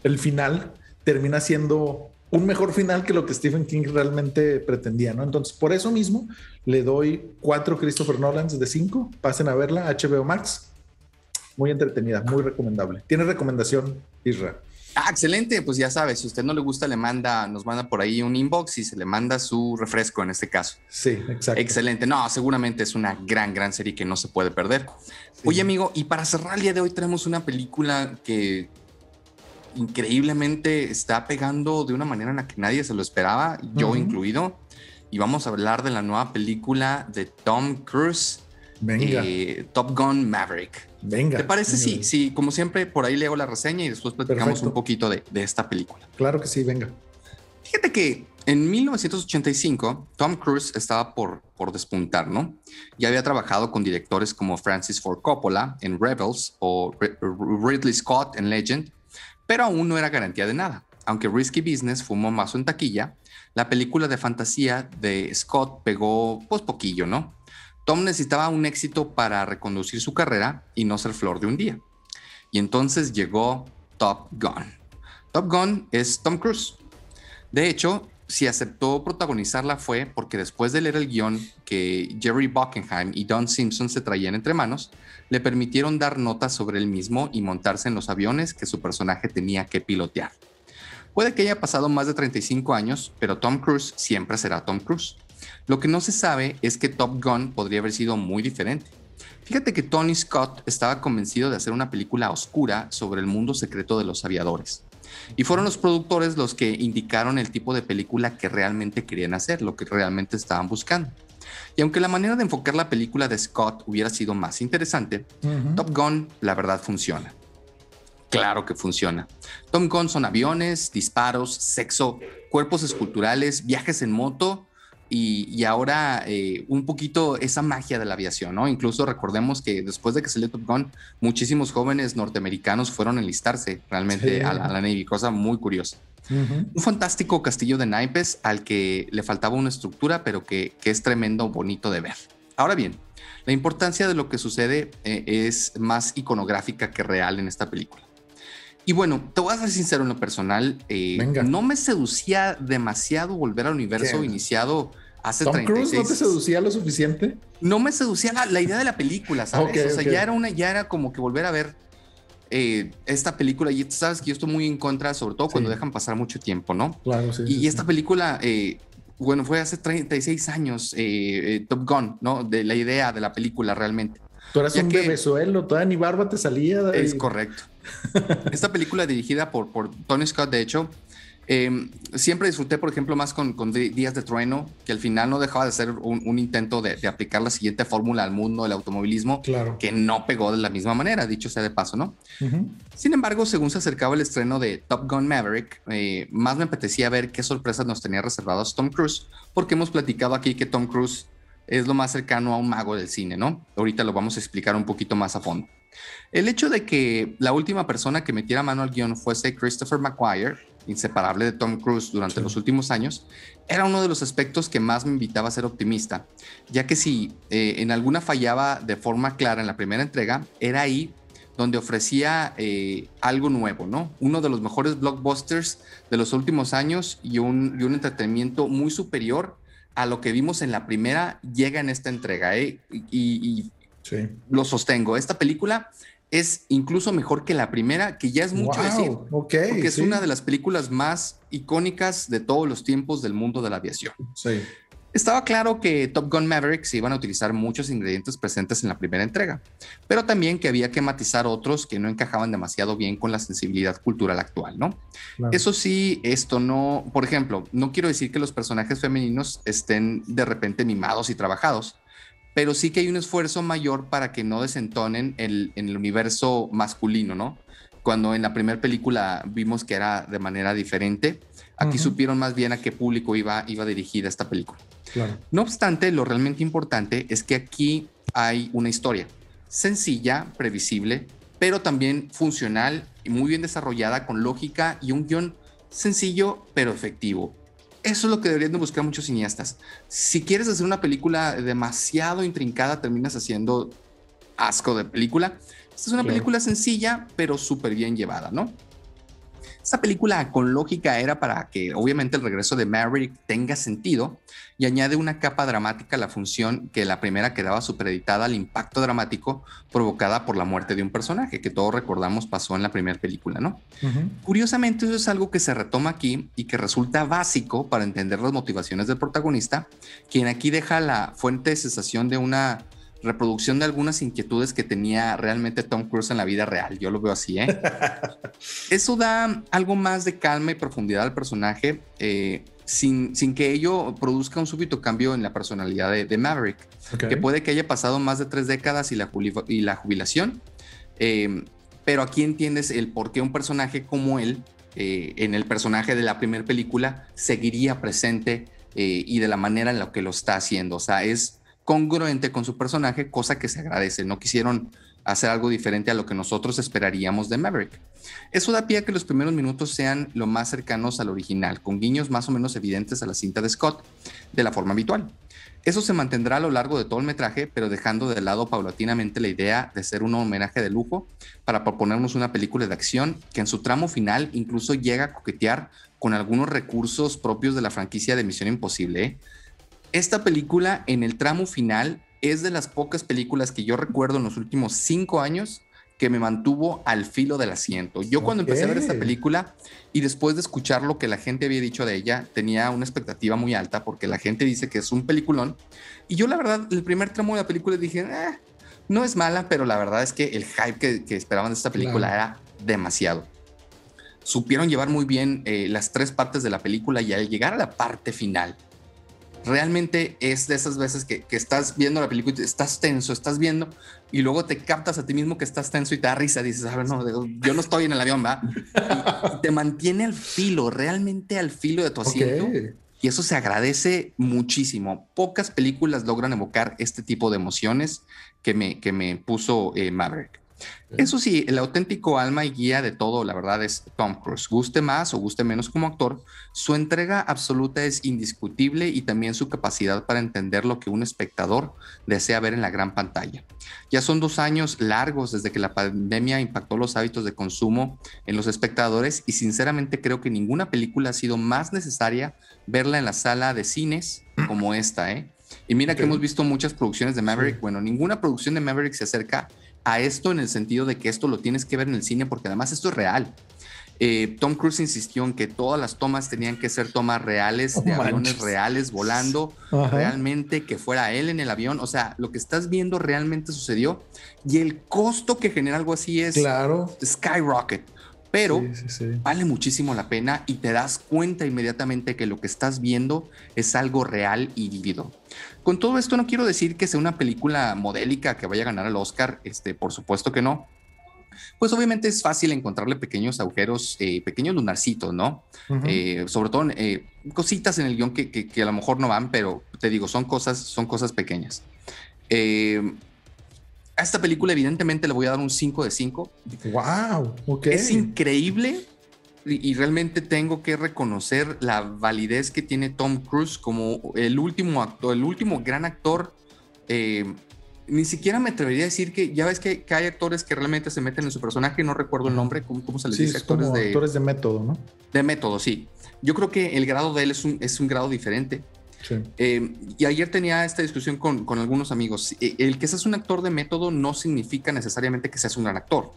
el, final, termina siendo un mejor final que lo que Stephen King realmente pretendía, ¿no? Entonces, por eso mismo le doy cuatro Christopher Nolans de cinco. Pasen a verla, HBO Max. Muy entretenida, muy recomendable. Tiene recomendación, Israel. Ah, excelente. Pues ya sabes, si a usted no le gusta, le manda, nos manda por ahí un inbox y se le manda su refresco en este caso. Sí, exacto. Excelente. No, seguramente es una gran, gran serie que no se puede perder. Oye, amigo, y para cerrar el día de hoy tenemos una película que increíblemente está pegando de una manera en la que nadie se lo esperaba, yo incluido. y vamos a hablar de la nueva película de Tom Cruise, Venga. eh, Top Gun Maverick. Venga. ¿Te parece? Sí, venga. sí, como siempre, por ahí leo la reseña y después platicamos Perfecto. un poquito de, de esta película. Claro que sí, venga. Fíjate que en 1985 Tom Cruise estaba por, por despuntar, ¿no? Ya había trabajado con directores como Francis Ford Coppola en Rebels o Ri- Ridley Scott en Legend, pero aún no era garantía de nada. Aunque Risky Business fue un momazo en taquilla, la película de fantasía de Scott pegó pues poquillo, ¿no? Tom necesitaba un éxito para reconducir su carrera y no ser flor de un día. Y entonces llegó Top Gun. Top Gun es Tom Cruise. De hecho, si aceptó protagonizarla fue porque después de leer el guion que Jerry Buckenheim y Don Simpson se traían entre manos, le permitieron dar notas sobre él mismo y montarse en los aviones que su personaje tenía que pilotear. Puede que haya pasado más de 35 años, pero Tom Cruise siempre será Tom Cruise. Lo que no se sabe es que Top Gun podría haber sido muy diferente. Fíjate que Tony Scott estaba convencido de hacer una película oscura sobre el mundo secreto de los aviadores. Y fueron los productores los que indicaron el tipo de película que realmente querían hacer, lo que realmente estaban buscando. Y aunque la manera de enfocar la película de Scott hubiera sido más interesante. Top Gun la verdad funciona. Claro que funciona. Top Gun son aviones, disparos, sexo, cuerpos esculturales, viajes en moto y, y ahora eh, un poquito esa magia de la aviación, ¿no? Incluso recordemos que después de que salió Top Gun, muchísimos jóvenes norteamericanos fueron a enlistarse realmente Sí. a, la, a la Navy, cosa muy curiosa. Un fantástico castillo de naipes al que le faltaba una estructura, pero que, que es tremendo, bonito de ver. Ahora bien, la importancia de lo que sucede eh, es más iconográfica que real en esta película. Y bueno, te voy a ser sincero en lo personal, eh, Venga. no me seducía demasiado volver al universo ¿Qué? iniciado hace Tom 36 Cruise no te seducía lo suficiente. no me seducía la, la idea de la película, ¿sabes? O sea, ya era una, ya era como que volver a ver eh, esta película. Y sabes que yo estoy muy en contra, sobre todo cuando Sí. dejan pasar mucho tiempo, ¿no? Claro, sí. Y, sí, esta sí. película, eh, bueno, fue hace 36 años, eh, eh, Top Gun, ¿no? De la idea de la película realmente. Tú eras ya un que- bebezuelo, toda ni barba te salía. Es correcto. Esta película dirigida por, por Tony Scott, de hecho, eh, siempre disfruté, por ejemplo, más con, con Dí- Días de Trueno, que al final no dejaba de ser un, un intento de, de aplicar la siguiente fórmula al mundo del automovilismo, Claro. que no pegó de la misma manera, dicho sea de paso, ¿no? Sin embargo, según se acercaba el estreno de Top Gun Maverick, eh, más me apetecía ver qué sorpresas nos tenía reservados Tom Cruise, porque hemos platicado aquí que Tom Cruise es lo más cercano a un mago del cine, ¿no? Ahorita lo vamos a explicar un poquito más a fondo. El hecho de que la última persona que metiera mano al guion fuese Christopher McQuire, inseparable de Tom Cruise durante Sí. los últimos años, era uno de los aspectos que más me invitaba a ser optimista, ya que si eh, en alguna fallaba de forma clara en la primera entrega, era ahí donde ofrecía eh, algo nuevo, ¿no? Uno de los mejores blockbusters de los últimos años y un, y un entretenimiento muy superior a lo que vimos en la primera llega en esta entrega, ¿eh? Y, y Sí. lo sostengo, esta película es incluso mejor que la primera, que ya es mucho Wow, decir, Ok. porque es sí. una de las películas más icónicas de todos los tiempos del mundo de la aviación. Sí. Estaba claro que Top Gun Maverick se iban a utilizar muchos ingredientes presentes en la primera entrega, pero también que había que matizar otros que no encajaban demasiado bien con la sensibilidad cultural actual, ¿no? claro. Eso sí, esto no, por ejemplo, no quiero decir que los personajes femeninos estén de repente mimados y trabajados, pero sí que hay un esfuerzo mayor para que no desentonen el, en el universo masculino, ¿no? Cuando en la primera película vimos que era de manera diferente, aquí supieron más bien a qué público iba, iba dirigida esta película. Claro. No obstante, lo realmente importante es que aquí hay una historia sencilla, previsible, pero también funcional y muy bien desarrollada con lógica y un guion sencillo pero efectivo. Eso es lo que deberían de buscar muchos cineastas. Si quieres hacer una película demasiado intrincada, terminas haciendo asco de película. Esta es una Claro. película sencilla, pero súper bien llevada, ¿no? Esta película con lógica era para que obviamente el regreso de Maverick tenga sentido y añade una capa dramática a la función que la primera quedaba supereditada al impacto dramático provocada por la muerte de un personaje, que todos recordamos pasó en la primera película, ¿no? Curiosamente, eso es algo que se retoma aquí y que resulta básico para entender las motivaciones del protagonista, quien aquí deja la fuente de sensación de una reproducción de algunas inquietudes que tenía realmente Tom Cruise en la vida real. Yo lo veo así, ¿eh? *laughs* Eso da algo más de calma y profundidad al personaje. eh, sin, sin que ello produzca un súbito cambio en la personalidad de, Maverick, que puede que haya pasado más de tres décadas y la, y la jubilación, em, pero aquí entiendes el por qué un personaje como él, eh, en el personaje de la primera película, seguiría presente eh, y de la manera en la que lo está haciendo. O sea, es congruente con su personaje, cosa que se agradece. No quisieron hacer algo diferente a lo que nosotros esperaríamos de Maverick. Eso da pie a que los primeros minutos sean lo más cercanos al original, con guiños más o menos evidentes a la cinta de Scott, de la forma habitual. Eso se mantendrá a lo largo de todo el metraje, pero dejando de lado paulatinamente la idea de ser un homenaje de lujo para proponernos una película de acción que en su tramo final incluso llega a coquetear con algunos recursos propios de la franquicia de Misión Imposible. ¿eh? Esta película en el tramo final es de las pocas películas que yo recuerdo en los últimos cinco años que me mantuvo al filo del asiento. Yo cuando empecé a ver esta película y después de escuchar lo que la gente había dicho de ella, tenía una expectativa muy alta porque la gente dice que es un peliculón. Y yo la verdad, el primer tramo de la película dije, eh, no es mala, pero la verdad es que el hype que, esperaban de esta película era demasiado. Supieron llevar muy bien eh, las tres partes de la película y al llegar a la parte final, realmente es de esas veces que, estás viendo la película y estás tenso, estás viendo y luego te captas a ti mismo que estás tenso y te da risa. Dices, a ver, no, yo no estoy en el avión, va. Y, te mantiene al filo, realmente al filo de tu asiento. Y eso se agradece muchísimo. Pocas películas logran evocar este tipo de emociones que me, que me puso eh, Maverick. Eso sí, el auténtico alma y guía de todo, la verdad, es Tom Cruise. Guste más o guste menos como actor, su entrega absoluta es indiscutible y también su capacidad para entender lo que un espectador desea ver en la gran pantalla. Ya son dos años largos desde que la pandemia impactó los hábitos de consumo en los espectadores y sinceramente creo que ninguna película ha sido más necesaria verla en la sala de cines como esta, ¿eh? Y mira que hemos visto muchas producciones de Maverick. Bueno, ninguna producción de Maverick se acerca a esto en el sentido de que esto lo tienes que ver en el cine porque además esto es real. Eh, Tom Cruise insistió en que todas las tomas tenían que ser tomas reales, de aviones reales volando, realmente que fuera él en el avión. O sea, lo que estás viendo realmente sucedió y el costo que genera algo así es claro. skyrocket. Pero vale muchísimo la pena y te das cuenta inmediatamente que lo que estás viendo es algo real y vivido. Con todo esto no quiero decir que sea una película modélica que vaya a ganar el Oscar, este, por supuesto que no. Pues obviamente es fácil encontrarle pequeños agujeros, eh, pequeños lunarcitos, ¿no? Eh, sobre todo eh, cositas en el guion que, que, a lo mejor no van, pero te digo, son cosas, son cosas pequeñas. a esta película evidentemente le voy a dar un 5 de 5. ¡Wow! Ok. Es increíble y realmente tengo que reconocer la validez que tiene Tom Cruise como el último actor, el último gran actor. Eh, ni siquiera me atrevería a decir que ya ves que, hay actores que realmente se meten en su personaje, no recuerdo el nombre, ¿cómo, cómo se les dice? Actores de, actores de método, ¿no? De método, sí. Yo creo que el grado de él es un, es un grado diferente. Sí. Eh, y ayer tenía esta discusión con, con algunos amigos. Eh, el que seas un actor de método no significa necesariamente que seas un gran actor.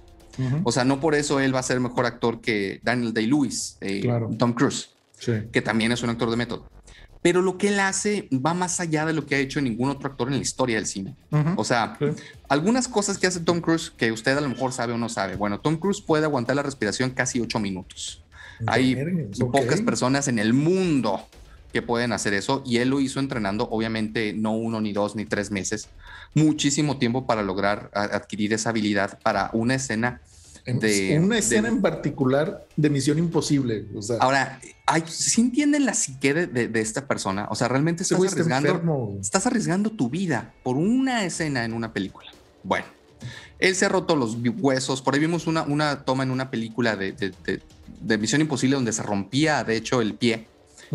O sea, no por eso él va a ser mejor actor que Daniel Day-Lewis, eh, Tom Cruise, que también es un actor de método. Pero lo que él hace va más allá de lo que ha hecho ningún otro actor en la historia del cine. O sea, algunas cosas que hace Tom Cruise que usted a lo mejor sabe o no sabe. Bueno, Tom Cruise puede aguantar la respiración casi ocho minutos. Hay pocas personas en el mundo que pueden hacer eso y él lo hizo entrenando, obviamente no uno, ni dos, ni tres meses, muchísimo tiempo para lograr adquirir esa habilidad para una escena de... Una escena en particular de Misión Imposible. Ahora, si entienden la psique de, esta persona, o sea, realmente estás arriesgando, estás arriesgando tu vida por una escena en una película. Bueno, él se ha roto los huesos, por ahí vimos una, una toma en una película de, de Misión Imposible donde se rompía, de hecho, el pie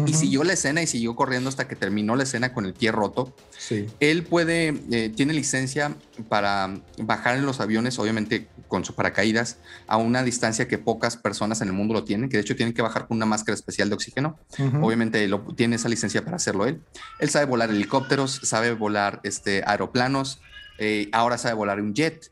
y siguió la escena y siguió corriendo hasta que terminó la escena con el pie roto. Sí. Él puede, eh, tiene licencia para bajar en los aviones, obviamente con su paracaídas, a una distancia que pocas personas en el mundo lo tienen, que de hecho tienen que bajar con una máscara especial de oxígeno. Obviamente lo, tiene esa licencia para hacerlo él. Él sabe volar helicópteros, sabe volar este, aeroplanos, eh, ahora sabe volar un jet.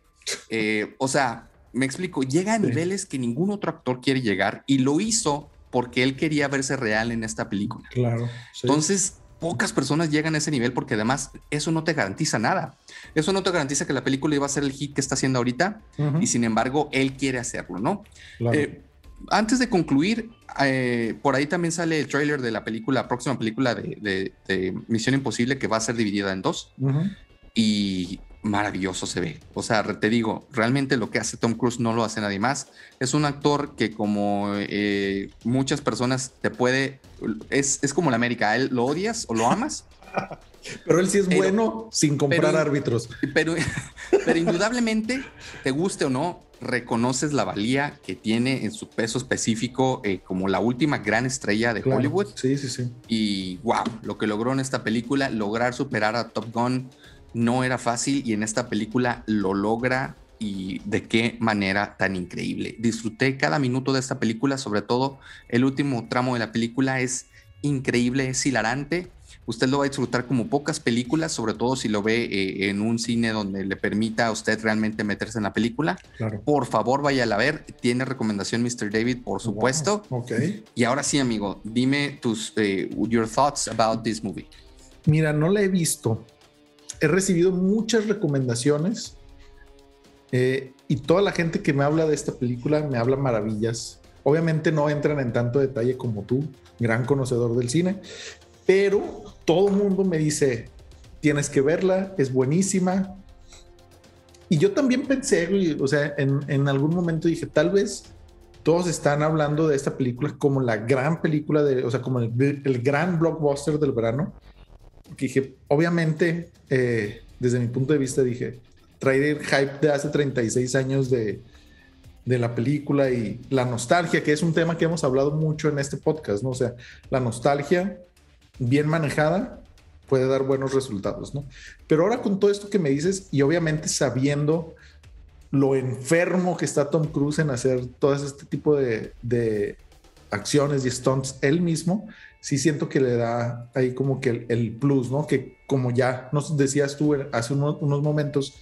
Eh, o sea, me explico, llega a niveles que ningún otro actor quiere llegar y lo hizo porque él quería verse real en esta película. Claro. Entonces, pocas personas llegan a ese nivel porque además eso no te garantiza nada. Eso no te garantiza que la película iba a ser el hit que está haciendo ahorita y sin embargo él quiere hacerlo, ¿no? Eh, antes de concluir, eh, por ahí también sale el trailer de la película, próxima película de, Misión Imposible, que va a ser dividida en dos. Y maravilloso se ve. O sea, te digo, realmente lo que hace Tom Cruise no lo hace nadie más. Es un actor que como eh, muchas personas te puede... Es, es como la América, él lo odias o lo amas. *laughs* Pero él sí es bueno sin comprar árbitros. Pero, *laughs* pero indudablemente, te guste o no, reconoces la valía que tiene en su peso específico eh, como la última gran estrella de Hollywood. Sí, sí, sí. Y wow, lo que logró en esta película, lograr superar a Top Gun no era fácil y en esta película lo logra y de qué manera tan increíble. Disfruté cada minuto de esta película, sobre todo el último tramo de la película es increíble, es hilarante usted lo va a disfrutar como pocas películas, sobre todo si lo ve eh, en un cine donde le permita a usted realmente meterse en la película. Por favor, vaya a ver. Tiene recomendación Mr. David, por supuesto. Y ahora sí, amigo, dime tus eh, your thoughts about this movie. Mira, no la he visto. He recibido muchas recomendaciones eh, y toda la gente que me habla de esta película me habla maravillas. Obviamente no entran en tanto detalle como tú, gran conocedor del cine, pero todo el mundo me dice, tienes que verla, es buenísima. Y yo también pensé, o sea, en, algún momento dije, tal vez todos están hablando de esta película como la gran película de, o sea, como el, gran blockbuster del verano. Que dije, obviamente, eh, desde mi punto de vista, dije, trae el hype de hace 36 años de, de la película y la nostalgia, que es un tema que hemos hablado mucho en este podcast, ¿no? O sea, la nostalgia bien manejada puede dar buenos resultados, ¿no? Pero ahora con todo esto que me dices y obviamente sabiendo lo enfermo que está Tom Cruise en hacer todo este tipo de, acciones y stunts él mismo, sí siento que le da ahí como que el, plus, ¿no? Que como ya nos decías tú hace unos, unos momentos,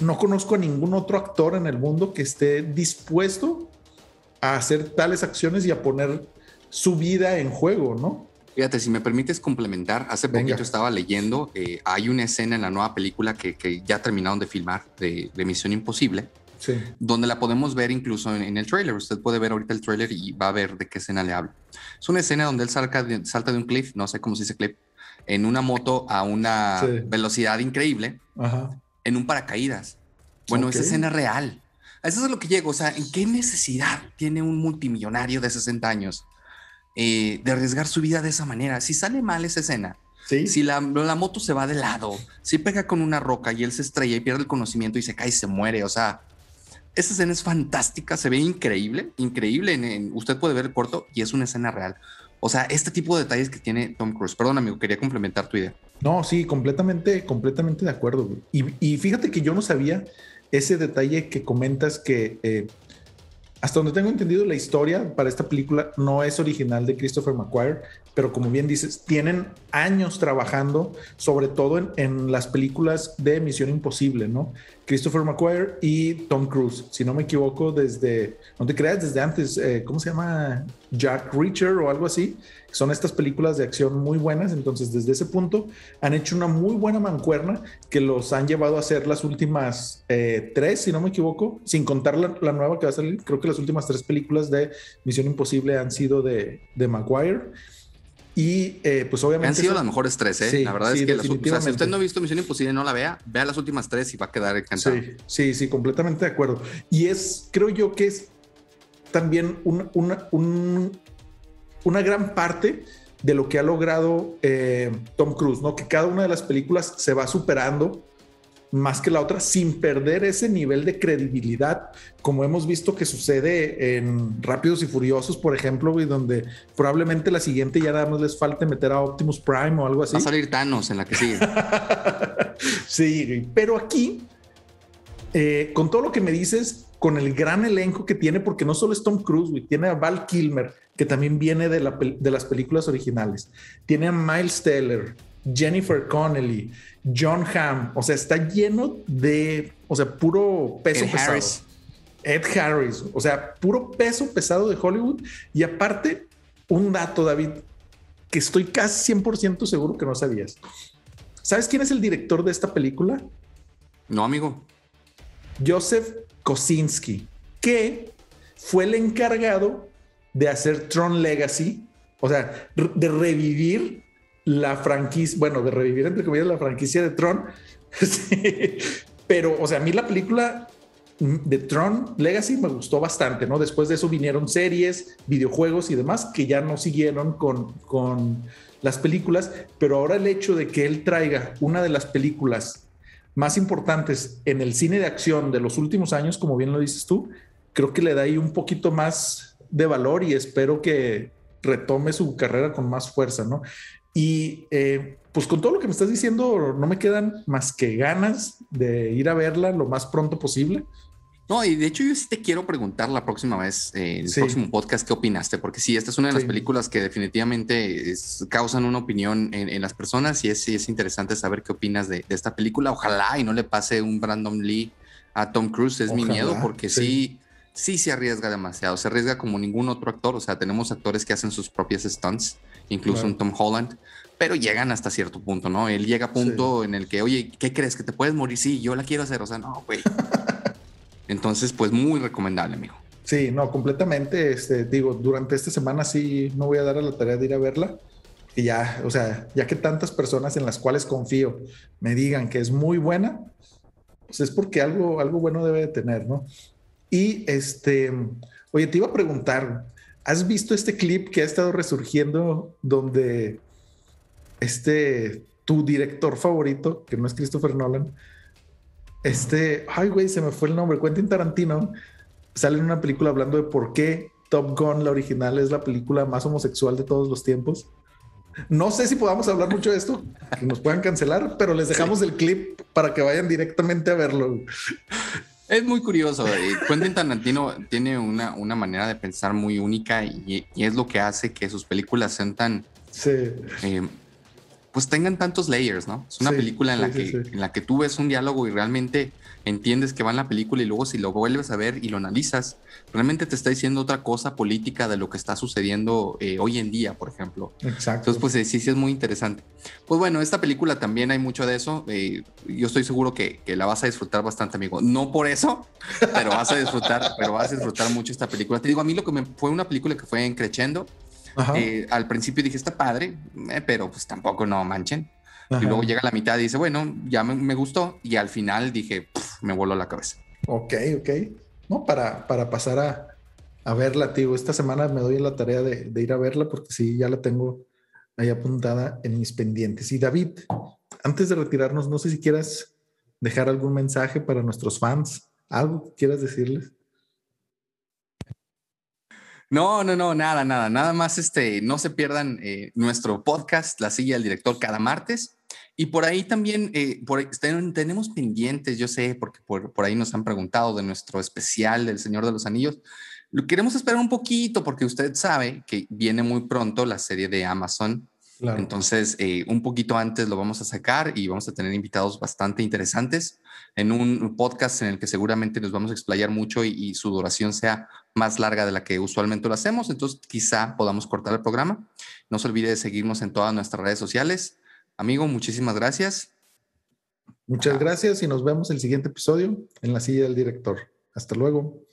no conozco a ningún otro actor en el mundo que esté dispuesto a hacer tales acciones y a poner su vida en juego, ¿no? Fíjate, si me permites complementar, hace poquito estaba leyendo, eh, hay una escena en la nueva película que, ya terminaron de filmar de, Misión Imposible, donde la podemos ver incluso en, el trailer. Usted puede ver ahorita el trailer y va a ver de qué escena le hablo. Es una escena donde él salta de, salta de un cliff, no sé cómo se dice cliff, en una moto a una velocidad increíble, en un paracaídas. Bueno, esa escena es real. Eso es lo que llego. O sea, ¿en qué necesidad tiene un multimillonario de 60 años eh, de arriesgar su vida de esa manera. Si sale mal esa escena, si la, moto se va de lado, si pega con una roca y él se estrella y pierde el conocimiento y se cae y se muere, o sea, esa escena es fantástica, se ve increíble, increíble. En, usted puede ver el corto y es una escena real. O sea, este tipo de detalles que tiene Tom Cruise. Perdón, amigo, quería complementar tu idea. No, sí, completamente, completamente de acuerdo. Y, fíjate que yo no sabía ese detalle que comentas que eh, hasta donde tengo entendido, la historia para esta película no es original de Christopher McQuarrie, pero como bien dices, tienen años trabajando, sobre todo en, las películas de Misión Imposible, ¿no? Christopher McQuarrie y Tom Cruise, si no me equivoco, desde, no te creas, desde antes, eh, ¿cómo se llama? Jack Reacher o algo así. Son estas películas de acción muy buenas, entonces desde ese punto han hecho una muy buena mancuerna que los han llevado a hacer las últimas eh, tres, si no me equivoco, sin contar la, nueva que va a salir. Creo que las últimas tres películas de Misión Imposible han sido de, de Maguire. Y eh, pues obviamente. Han sido las mejores tres, ¿eh? la verdad es que las, últimas si usted no ha visto Misión Imposible, no la vea, vea las últimas tres y va a quedar encantado. Sí, sí, sí, completamente de acuerdo. Y es, creo yo que es también una, una gran parte de lo que ha logrado eh, Tom Cruise, ¿no? Que cada una de las películas se va superando más que la otra sin perder ese nivel de credibilidad, como hemos visto que sucede en Rápidos y Furiosos, por ejemplo, y donde probablemente la siguiente ya nada más les falte meter a Optimus Prime o algo así. Va a salir Thanos en la que sigue. *laughs* sí, pero aquí, eh, con todo lo que me dices, con el gran elenco que tiene, porque no solo es Tom Cruise, tiene a Val Kilmer, que también viene de, de las películas originales, tiene a Miles Teller, Jennifer Connelly, John Hamm, o sea, está lleno de, o sea, puro peso Ed pesado. Harris. Ed Harris, o sea, puro peso pesado de Hollywood. Y aparte, un dato, David, que estoy casi 100% seguro que no sabías. ¿Sabes quién es el director de esta película? No, amigo. Joseph Kosinski, que fue el encargado de hacer Tron Legacy, o sea, de revivir la franquicia, bueno, de revivir entre comillas la franquicia de Tron. *laughs* Pero, o sea, a mí la película de Tron Legacy me gustó bastante, ¿no? Después de eso vinieron series, videojuegos y demás que ya no siguieron con, con las películas, pero ahora el hecho de que él traiga una de las películas más importantes en el cine de acción de los últimos años, como bien lo dices tú, creo que le da ahí un poquito más de valor y espero que retome su carrera con más fuerza, ¿no? Y eh, pues con todo lo que me estás diciendo, no me quedan más que ganas de ir a verla lo más pronto posible. No, y de hecho yo sí te quiero preguntar la próxima vez, en el próximo podcast, ¿qué opinaste? Porque sí, esta es una de las películas que definitivamente causan una opinión en, las personas y es, es interesante saber qué opinas de, esta película. Ojalá y no le pase un Brandon Lee a Tom Cruise, es mi miedo, porque sí. sí, se arriesga demasiado, se arriesga como ningún otro actor, o sea, tenemos actores que hacen sus propias stunts, incluso un Tom Holland, pero llegan hasta cierto punto, ¿no? Él llega a punto en el que, oye, ¿qué crees? ¿Que te puedes morir? Sí, yo la quiero hacer, o sea, no, güey. *laughs* Entonces, pues muy recomendable, amigo. Sí, no, completamente. Este, digo, durante esta semana sí no voy a dar a la tarea de ir a verla. Y ya, o sea, ya que tantas personas en las cuales confío me digan que es muy buena, pues es porque algo, algo bueno debe de tener, ¿no? Y este, oye, te iba a preguntar, ¿has visto este clip que ha estado resurgiendo donde este, tu director favorito, que no es Christopher Nolan, este, ay, güey, se me fue el nombre. Quentin Tarantino sale en una película hablando de por qué Top Gun, la original, es la película más homosexual de todos los tiempos. No sé si podamos hablar mucho de esto, que nos puedan cancelar, pero les dejamos el clip para que vayan directamente a verlo. Es muy curioso. Eh, Quentin Tarantino tiene una, una manera de pensar muy única y, es lo que hace que sus películas sean tan sí. Eh, pues tengan tantos layers, ¿no? Es una película en la, que, en la que tú ves un diálogo y realmente entiendes que va en la película y luego si lo vuelves a ver y lo analizas, realmente te está diciendo otra cosa política de lo que está sucediendo eh, hoy en día, por ejemplo. Exacto. Entonces, pues sí, sí es muy interesante. Pues bueno, esta película también hay mucho de eso. Eh, yo estoy seguro que, que, la vas a disfrutar bastante, amigo. No por eso, pero vas a disfrutar, pero vas a disfrutar mucho esta película. Te digo, a mí lo que me fue una película que fue en creciendo eh, al principio dije, está padre, eh, pero pues tampoco no manchen. Y luego llega la mitad y dice, bueno, ya me, gustó. Y al final dije, me voló la cabeza. Ok, ok. No, para, para pasar a, a verla, tío. Esta semana me doy la tarea de, de, ir a verla porque sí, ya la tengo ahí apuntada en mis pendientes. Y David, antes de retirarnos, no sé si quieras dejar algún mensaje para nuestros fans, algo que quieras decirles. No, no, no, nada, nada, nada más este, no se pierdan eh, nuestro podcast, La Silla del Director, cada martes. Y por ahí también, eh, por, tenemos pendientes, yo sé, porque por, por, ahí nos han preguntado de nuestro especial del Señor de los Anillos. Lo queremos esperar un poquito porque usted sabe que viene muy pronto la serie de Amazon entonces, eh, un poquito antes lo vamos a sacar y vamos a tener invitados bastante interesantes en un podcast en el que seguramente nos vamos a explayar mucho y, su duración sea más larga de la que usualmente lo hacemos. Entonces, quizá podamos cortar el programa. No se olvide de seguirnos en todas nuestras redes sociales. Amigo, muchísimas gracias. Muchas gracias y nos vemos el siguiente episodio en la silla del director. Hasta luego.